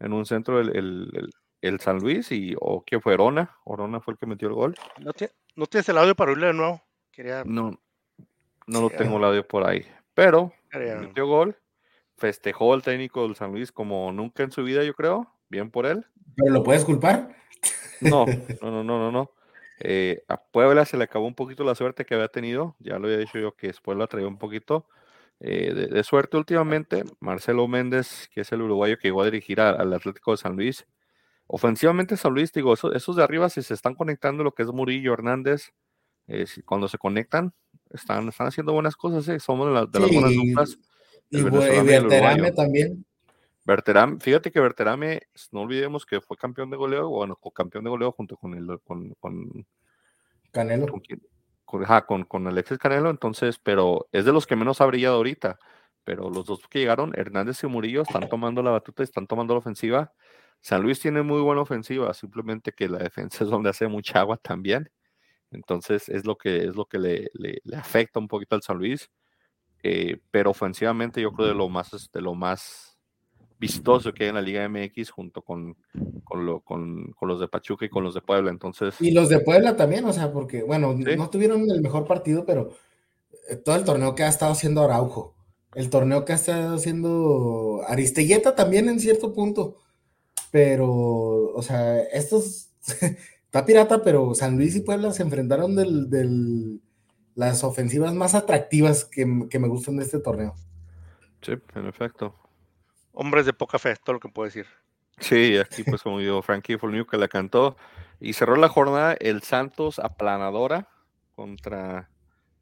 en un centro el, el, el, San Luis y o que fue Orona, Orona fue el que metió el gol. ¿No, ¿no tienes el audio para oírle de nuevo? Quería... No, no lo tengo el audio por ahí, pero metió gol, festejó el técnico del San Luis como nunca en su vida, yo creo, bien por él. ¿Pero lo puedes culpar? No, no, no, no, no. Eh, a Puebla se le acabó un poquito la suerte que había tenido, ya lo había dicho yo que después lo traído un poquito eh, de, suerte últimamente. Marcelo Méndez, que es el uruguayo que llegó a dirigir al Atlético de San Luis. Ofensivamente San Luis, digo, esos, de arriba si se están conectando lo que es Murillo, Hernández, eh, cuando se conectan, están, están haciendo buenas cosas, somos de, las buenas duplas. Y, Verterame también. Verterame, fíjate que Verterame, no olvidemos que fue campeón de goleo, bueno, campeón de goleo junto con el con, con Canelo. Con, con, Alexis Canelo, entonces, pero es de los que menos ha brillado ahorita. Pero los dos que llegaron, Hernández y Murillo, están tomando la batuta, están tomando la ofensiva. San Luis tiene muy buena ofensiva, simplemente que la defensa es donde hace mucha agua también. Entonces es lo que es lo que le, le, afecta un poquito al San Luis. Eh, pero ofensivamente yo creo de lo más de lo más vistoso que hay en la Liga MX junto con, con, lo, con, con, los de Pachuca y con los de Puebla. Entonces. Y los de Puebla también, o sea, porque, bueno, no tuvieron el mejor partido, pero eh, todo el torneo que ha estado haciendo Araujo, el torneo que ha estado haciendo Aristelleta también en cierto punto, pero, o sea, estos, está pirata, pero San Luis y Puebla se enfrentaron del, del las ofensivas más atractivas que, que me gustan de este torneo. Sí, en efecto hombres de poca fe, todo lo que puedo decir. Sí, aquí pues como digo, Frankie Fournier que la cantó. Y cerró la jornada el Santos aplanadora contra,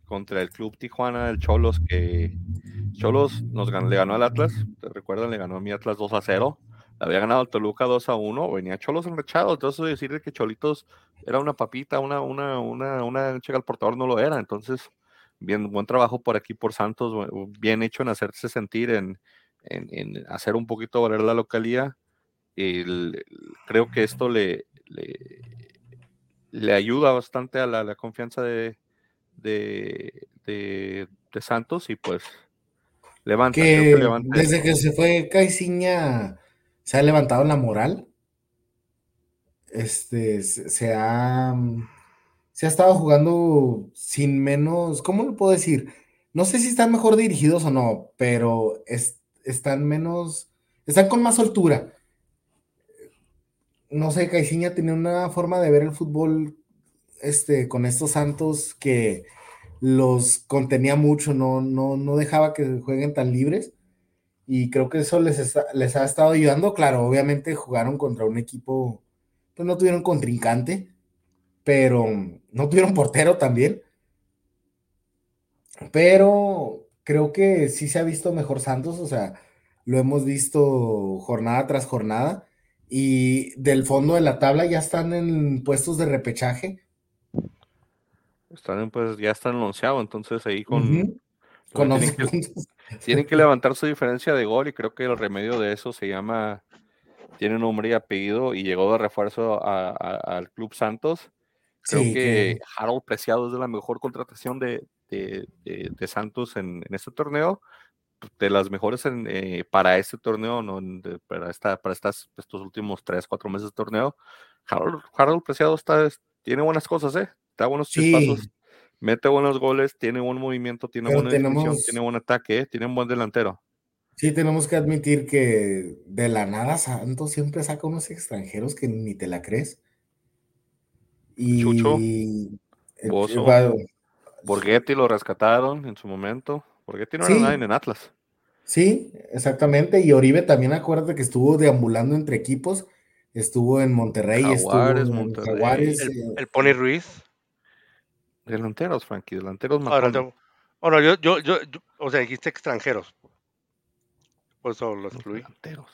contra el Club Tijuana del Cholos, que Cholos nos le ganó al Atlas, recuerdan, le ganó a mi Atlas 2 a 0. Había ganado el Toluca 2 a 1, venía Cholos enrechado, entonces decir que Cholitos era una papita, una, una, una, una checa al portador no lo era, entonces bien, buen trabajo por aquí por Santos, bien hecho en hacerse sentir en, en, hacer un poquito valer la localidad. creo que esto le, le, ayuda bastante a la, confianza de, de, Santos y pues levanta, Desde que se fue Caiciña se ha levantado la moral. Este se ha se ha estado jugando sin menos, ¿cómo lo puedo decir? No sé si están mejor dirigidos o no, pero es, están menos, están con más soltura. No sé, Caiciña tiene una forma de ver el fútbol este, con estos Santos que los contenía mucho, no, no, no dejaba que jueguen tan libres. Y creo que eso les, les ha estado ayudando. Claro, obviamente jugaron contra un equipo, pues no tuvieron contrincante, pero no tuvieron portero también. Pero creo que sí se ha visto mejor Santos, o sea, lo hemos visto jornada tras jornada y del fondo de la tabla ya están en puestos de repechaje. Están pues ya están anunciados, entonces ahí con, tienen, que, tienen, que, levantar su diferencia de gol y creo que el remedio de eso se llama, tiene nombre y apellido y llegó de refuerzo al Club Santos. Creo que, Harold Preciado es de la mejor contratación de, de, Santos en, este torneo, de las mejores eh, para este torneo, no, para, esta, para estas, estos últimos tres, cuatro meses de torneo. Harold, Preciado está, tiene buenas cosas, ¿eh? Da buenos chispazos, mete buenos goles, tiene buen movimiento, tiene buena tenemos... tiene buen ataque, ¿eh? tiene un buen delantero. Sí, tenemos que admitir que de la nada Santos siempre saca unos extranjeros que ni te la crees. Y Chucho, Bozo. Borghetti lo rescataron en su momento. Borghetti no era nadie en Atlas. Sí, exactamente. Y Oribe también, acuérdate que estuvo deambulando entre equipos. Estuvo en Monterrey, estuvo en Monterrey. El, el, Pony Ruiz. Delanteros, Frankie, delanteros más. Bueno, yo, yo, yo, o sea, dijiste extranjeros. Por eso los excluí. Delanteros.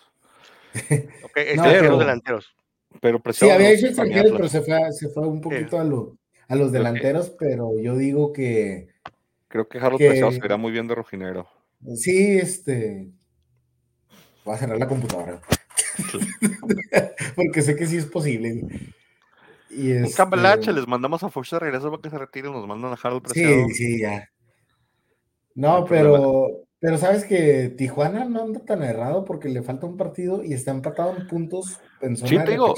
ok, extranjeros delanteros. Pero sí, había dicho extranjeros, pero se fue, se fue un poquito a lo a los delanteros, pero yo digo que. Creo que Harold Pesado se verá muy bien de rojinero. Sí, este. Voy a cerrar la computadora. Porque sé que sí es posible. Y Un este, Cambalache, les mandamos a Fox de regreso para que se retiren, nos mandan a Harold Preciado. Sí, sí, ya. No problema. Pero, sabes que Tijuana no anda tan errado porque le falta un partido y está empatado en puntos en zona Sí, de te digo,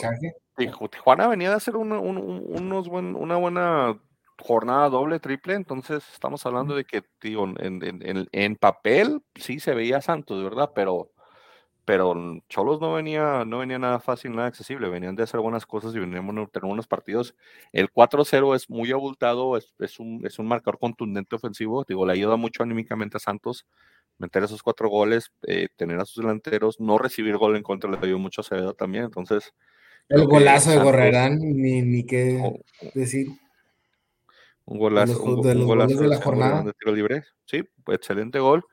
Tijuana venía de hacer una, un- un- unos buen- una buena jornada doble, triple, entonces estamos hablando de que, digo, en, en- en- papel sí se veía Santos, ¿verdad? Pero, pero Cholos no venía, no venía nada fácil, nada accesible, venían de hacer buenas cosas y venían de tener buenos partidos. El 4-0 es muy abultado, es, es un, es un marcador contundente ofensivo, digo, le ayuda mucho anímicamente a Santos meter esos cuatro goles, eh, tener a sus delanteros, no recibir gol en contra le ayudó mucho a también, entonces... El golazo de Gorrerán, ni, ni qué Oh, decir. Un golazo, los- un, de un los golazo goles de la jornada. de tiro libre. Sí, excelente gol.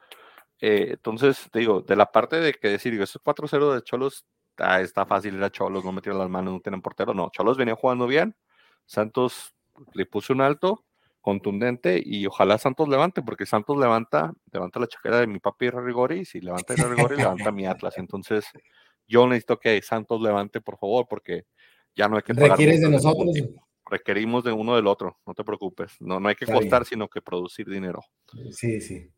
Eh, entonces, te digo, de la parte de que decir, digo, esos 4-0 de Cholos, ah, está fácil ir a Cholos, no metieron las manos, no tienen portero. No, Cholos venía jugando bien. Santos le puso un alto, contundente, y ojalá Santos levante, porque Santos levanta, levanta la chaquera de mi papi Rigori, y si levanta Rigori, levanta mi Atlas. Entonces, yo necesito que Santos levante, por favor, porque ya no hay que Requieres de nosotros. requerimos de uno del otro, no te preocupes. No, no hay que Está bien. costar, sino que producir dinero. Sí, sí.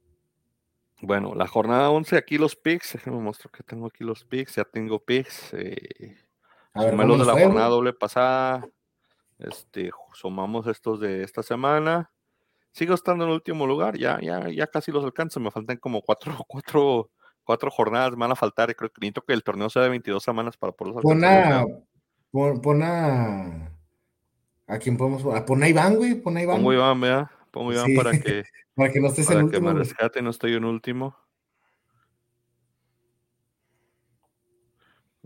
Bueno, la jornada 11, aquí los picks, déjenme mostrar que tengo aquí los picks, ya tengo picks. Eh, A ver, sumé ¿cómo los de la fue, jornada doble pasada, este, sumamos estos de esta semana. Sigo estando en el último lugar, ya, ya, ya casi los alcanzo, me faltan como cuatro, cuatro, cuatro jornadas, me van a faltar, creo que necesito que el torneo sea de 22 semanas para poderlos Pon alcanzar. a. Pon, pon a. ¿A quién podemos poner? Pon a Iván, güey. Pon a Iván. Pongo Iván, vea, pongo Iván Sí. para que Para que no estés en para que último. me rescate, no estoy en último.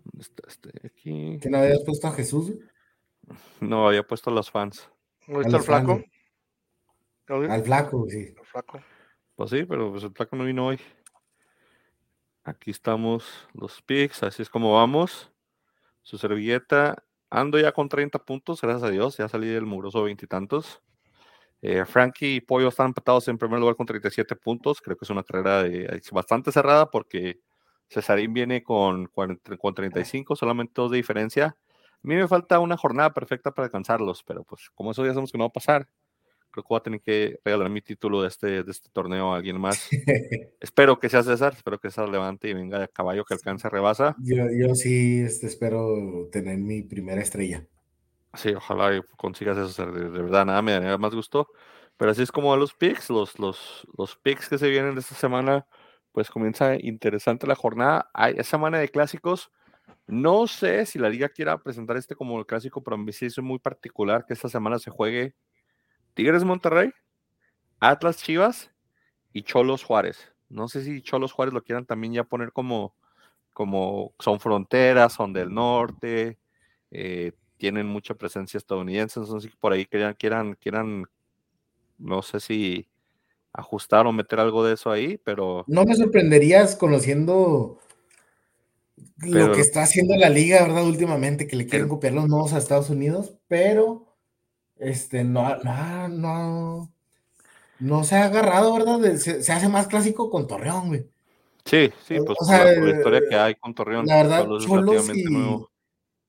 ¿Dónde está este aquí? ¿Que no habías puesto a Jesús? güey? No, había puesto a los fans. ¿No viste al flaco? fans, ¿No viste Al flaco, sí. al flaco? Pues sí, pero pues el placo no vino hoy. Aquí estamos los picks, así es como vamos. Su servilleta. Ando ya con 30 puntos, gracias a Dios. Ya salí del mugroso veintitantos. Eh, Frankie y Pollo están empatados en primer lugar con 37 puntos. Creo que es una carrera de- bastante cerrada porque Cesarín viene con, 40 con 35, solamente dos de diferencia. A mí me falta una jornada perfecta para alcanzarlos, pero pues como eso ya sabemos que no va a pasar, creo que voy a tener que regalar mi título de este, de este torneo a alguien más. espero que sea César, espero que César levante y venga de caballo que alcance, rebasa. Yo, yo sí este, espero tener mi primera estrella. Sí, ojalá y consigas eso, de, de verdad, nada me daría más gusto. Pero así es como van los picks, los, los, los picks que se vienen de esta semana, pues comienza interesante la jornada. Hay semana de clásicos. No sé si la liga quiera presentar este como el clásico, pero sí es muy particular que esta semana se juegue Tigres Monterrey, Atlas Chivas y Cholos Juárez. No sé si Cholos Juárez lo quieran también ya poner como, como son fronteras, son del norte, eh, tienen mucha presencia estadounidense, entonces por ahí quieran, quieran, no sé si ajustar o meter algo de eso ahí, pero No me sorprenderías conociendo Pero- lo que está haciendo la liga, ¿verdad? Últimamente, que le quieren El- copiar los modos a Estados Unidos, pero este no, no, no, no se ha agarrado, ¿verdad? Se, se hace más clásico con Torreón, güey. sí, sí, pues o la, historia que hay con Torreón, La verdad, Cholos y, nuevo.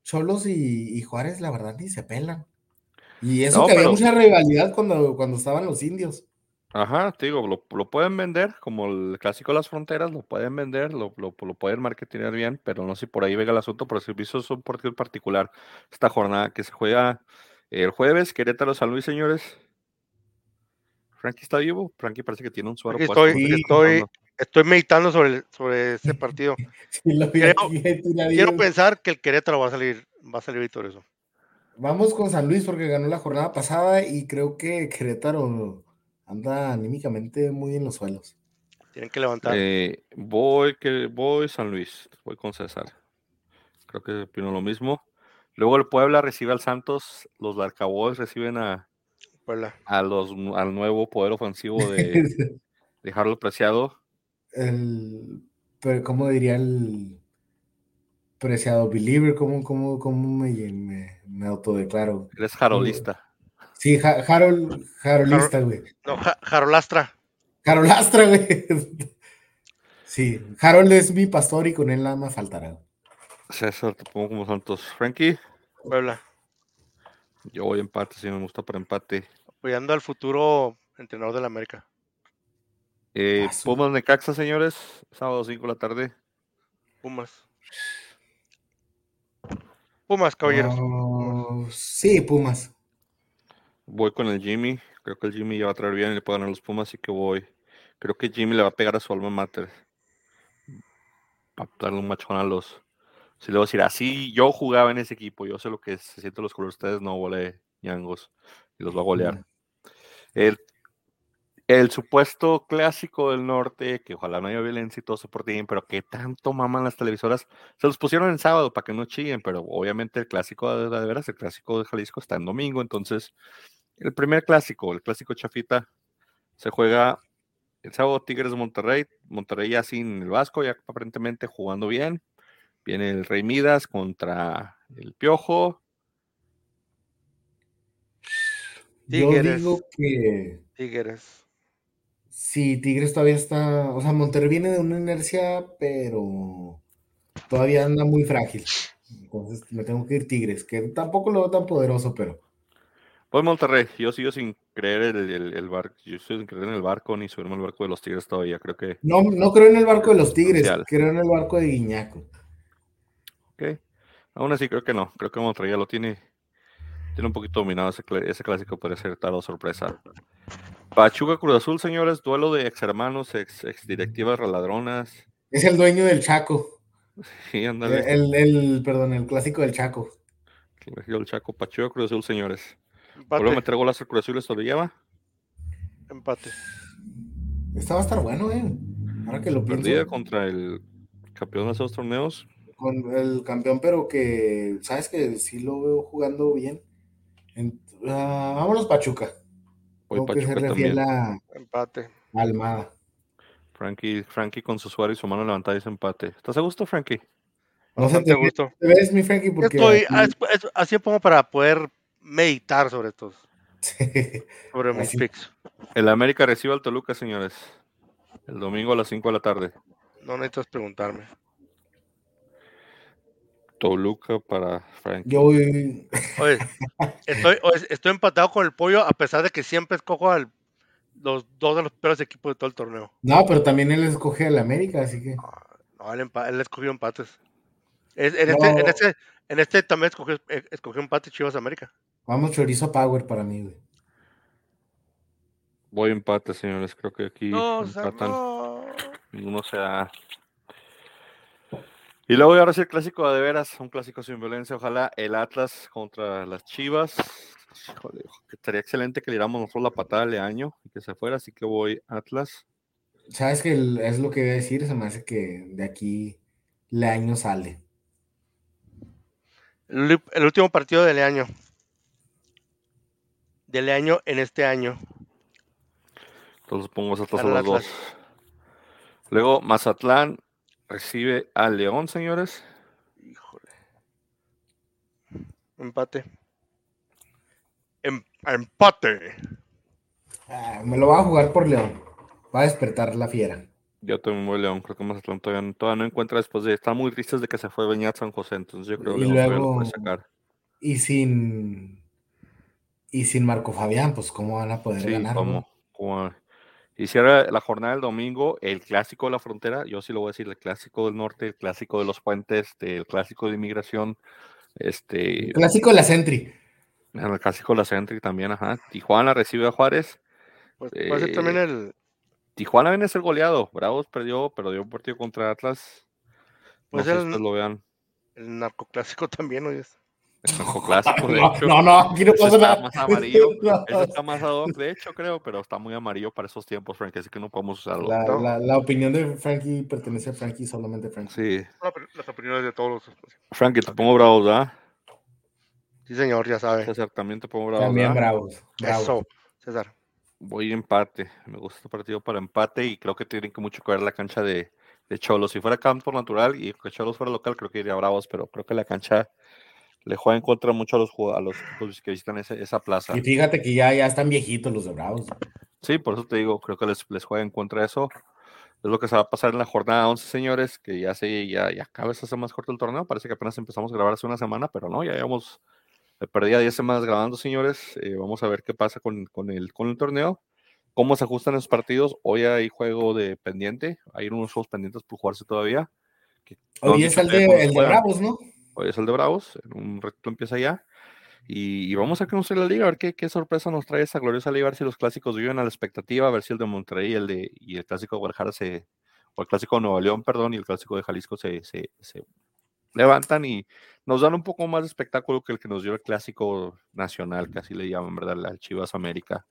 Cholos y, y Juárez, la verdad, ni se pelan. Y eso No, que había mucha rivalidad cuando, cuando estaban los indios. Ajá, te digo, lo, lo pueden vender, como el clásico de las fronteras, lo pueden vender, lo, lo, lo pueden marketear bien, pero no sé si por ahí venga el asunto, pero el servicio es un partido particular. Esta jornada que se juega el jueves, Querétaro San Luis, señores. Frankie está vivo, Frankie parece que tiene un suero puesto, estoy, estoy, estoy meditando sobre, sobre ese partido. Sí. Quiero pensar que el Querétaro va a salir, va a salir victorioso. Vamos con San Luis porque ganó la jornada pasada y creo que Querétaro anda anímicamente muy en los suelos. Tienen que levantar. Eh, voy, que, voy San Luis, voy con César. Creo que opino lo mismo. Luego el Puebla recibe al Santos, los Larcaboys reciben a, Puebla. a los, al nuevo poder ofensivo de, de Harold Preciado. el, pero ¿cómo diría el preciado believer? ¿Cómo, cómo, cómo me, me, me autodeclaro? Eres jarolista. Sí, Ja- Harold, Harolista, güey. No, Ja- Jarolastra. Harolastra, güey. Sí, Harold es mi pastor y con él nada más faltará. César, te pongo como Santos. Frankie, Puebla. Yo voy empate, sí me gusta por empate. Apoyando al futuro entrenador de la América. Eh, Ah, Pumas Necaxa, señores, sábado 5 de la tarde. Pumas. Pumas, caballeros. Oh, sí, Pumas. Voy con el Jimmy. Creo que el Jimmy ya va a traer bien y le puede ganar los Pumas, así que voy. Creo que Jimmy le va a pegar a su alma mater. Para darle un machón a los. Si le voy a decir, así yo jugaba en ese equipo, yo sé lo que se sienten los colores, ustedes no, vole ñangos. Y los va a golear. El, el supuesto clásico del norte, que ojalá no haya violencia y todo se porte bien, pero que tanto maman las televisoras, se los pusieron en sábado para que no chillen, pero obviamente el clásico de, de veras, el clásico de Jalisco está en domingo, entonces el primer clásico, el clásico chafita, se juega el sábado Tigres de Monterrey, Monterrey ya sin el Vasco, ya aparentemente jugando bien. Viene el Rey Midas contra el Piojo. Yo Tigres. digo que Tigres. sí, Tigres todavía está, o sea, Monterrey viene de una inercia, pero todavía anda muy frágil. Entonces me tengo que ir Tigres, que tampoco lo veo tan poderoso, pero Pues Monterrey, yo sigo sin creer el, el, el barco, yo sigo sin creer en el barco ni subirme al barco de los Tigres todavía, creo que no, no creo en el barco de los Tigres, creo en el barco de Guiñaco. Ok. Aún así, creo que no. Creo que Monterrey ya lo tiene, tiene un poquito dominado. Ese, ese clásico puede ser tal o sorpresa. Pachuca Cruz Azul, señores. Duelo de ex hermanos, ex, ex directivas reladronas. Es el dueño del Chaco, Sí, ándale. el, el, perdón, el clásico del Chaco. El Chaco. Pachuca Cruz Azul, señores. Empate. Vuelve a meter golas al Cruz Azul, esto lo lleva. Empate. Esta va a estar bueno, eh. Ahora que lo pienso. Perdida contra el campeón de esos torneos. con el campeón, pero que sabes que sí lo veo jugando bien. En- ah, vámonos Pachuca. Hoy que Pachuca también. a, Empate. a Almada. Frankie, Frankie con su suero y su mano levantada dice empate. ¿Estás a gusto, Frankie? No sé, te, gusto. te ves, mi Frankie, porque Estoy, aquí- es- es- así pongo para poder meditar sobre estos, sobre mis picks. El América recibe al Toluca, señores. El domingo a las 5 de la tarde. No necesitas preguntarme. Toluca para Frankie. yo voy- Oye, estoy, oye, estoy empatado con el pollo a pesar de que siempre escojo al, los dos de los peores equipos de todo el torneo. No, pero también él escoge al América, así que No, él, empa- él escogió empates. Es- en, este, en, este, en este también escogió, eh, escogió empate Chivas América. Vamos chorizo power para mí, güey. Voy empate, señores. Creo que aquí No, o sea, empatan. no. Ninguno se da. Y luego ahora sí el clásico de veras, un clásico sin violencia. Ojalá el Atlas contra las Chivas. Híjole, que estaría excelente que le diéramos nosotros la patada de año y que se fuera, así que voy Atlas. Sabes que el- es lo que voy a decir, se me hace que de aquí Leaño sale. El, el último partido del año. Del año en este año. Entonces pongo Para el los dos. Luego Mazatlán recibe a León, señores. Híjole. Empate. Em- empate. Ah, me lo va a jugar por León. Va a despertar la fiera. Yo también voy León. Creo que Mazatlán todavía, no- todavía no encuentra después de. Están muy tristes de que se fue Beñat San José. Entonces yo creo que Y León todavía lo luego- puede sacar. Y sin y sin Marco Fabián, pues cómo van a poder Sí, ganar. no? como hiciera la jornada del domingo, el clásico de la frontera, yo sí lo voy a decir, el clásico del norte, el clásico de los puentes, este, el clásico de inmigración, este, El clásico de la Sentry. el clásico de la Centric también, ajá. Tijuana recibe a Juárez. Pues puede ser también Eh, el. Tijuana viene a ser goleado. Bravos perdió, perdió un partido contra Atlas. No Pues sé si el- ustedes lo vean. El narcoclásico también, oye. Es un clásico, de No, hecho. no, no, aquí no pasa está nada. más amarillo. No, está más ad hoc, de hecho, creo, pero está muy amarillo para esos tiempos, Frank, así que no podemos usarlo. la, No. la- la opinión de Frankie pertenece a Frankie, solamente Frankie. Sí. Las opiniones de todos los. Frankie, te pongo bravos, ¿verdad? Sí, señor, ya sabe. César, también te pongo bravos, También ¿verdad? bravos. bravos. Eso, César. Voy empate. Me gusta este partido para empate y creo que tiene que mucho que ver la cancha de, de Cholos. Si fuera campo natural y que Cholos fuera local, creo que iría Bravos, pero creo que la cancha le juega en contra mucho a los, a los equipos que visitan ese- esa plaza. Y fíjate que ya, ya están viejitos los de Bravos. Sí, por eso te digo, creo que les, les juega en contra eso. Es lo que se va a pasar en la jornada 11, señores, que ya se ya, ya cada vez se hace más corto el torneo. Parece que apenas empezamos a grabar hace una semana, pero no, ya llevamos Me perdí a 10 semanas grabando, señores. Eh, vamos a ver qué pasa con, con, el, con el torneo. Cómo se ajustan esos partidos. Hoy hay juego de pendiente. Hay unos juegos pendientes por jugarse todavía. Hoy es el de, el de Bravos, ¿no? Hoy es el de Bravos. En un reto empieza ya. Y, vamos a conocer la liga, a ver qué, qué, sorpresa nos trae esa gloriosa liga, a ver si los clásicos viven a la expectativa, a ver si el de Monterrey el de, y el clásico de Guadalajara se, o el clásico de Nueva León, perdón, y el clásico de Jalisco se, se, se levantan y nos dan un poco más de espectáculo que el que nos dio el clásico nacional, que así le llaman, ¿verdad? Al Chivas América.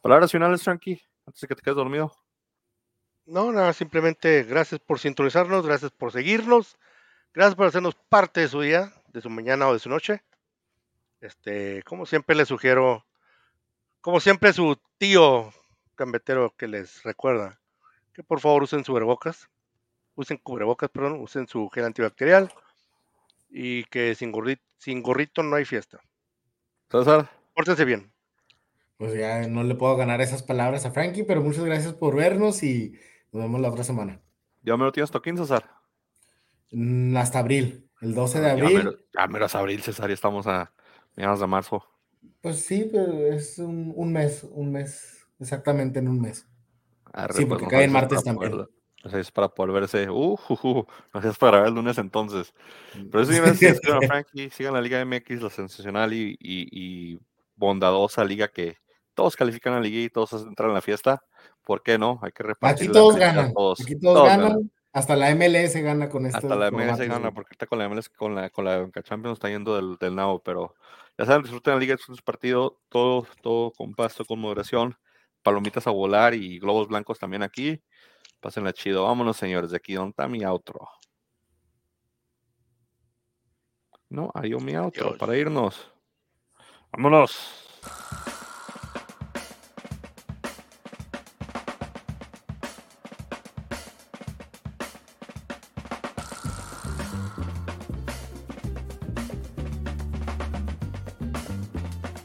Palabras finales, Tranqui, antes de que te quedes dormido. No, nada, simplemente gracias por sintonizarnos, gracias por seguirnos, gracias por hacernos parte de su día, de su mañana o de su noche. Este, como siempre les sugiero, como siempre su tío cambetero que les recuerda que por favor usen su cubrebocas, usen cubrebocas, perdón, usen su gel antibacterial y que sin gorrito, sin gorrito no hay fiesta. César. Pórtense bien. Pues ya no le puedo ganar esas palabras a Frankie, pero muchas gracias por vernos y nos vemos la otra semana. ¿Ya me lo tienes toquín, César? Mm, hasta abril, el 12 de abril. Ya menos, abril, César, ya estamos a mediados de marzo. Pues sí, pero es un, mes, un mes, exactamente en un mes. sí, porque cae en martes también. es para poder verse. Uh, uh, no es para ver el lunes entonces. Pero sí, sigan a Frankie, sigan la Liga MX, la sensacional y, y, bondadosa liga que todos califican a la liga y todos entran en la fiesta. ¿Por qué no? Hay que repartir. Aquí todos ganan. Aquí todos, ganan. Hasta la MLS gana con esto. Hasta la MLS gana, porque está con la MLS, con la, con la Champions está yendo del, del nabo, pero ya saben, disfruten la liga, de su partido, todo, todo con pasto, con moderación, palomitas a volar y globos blancos también aquí. Pásenla chido. Vámonos, señores, de aquí, ¿dónde está mi outro? No, hay mi outro para irnos. Vámonos.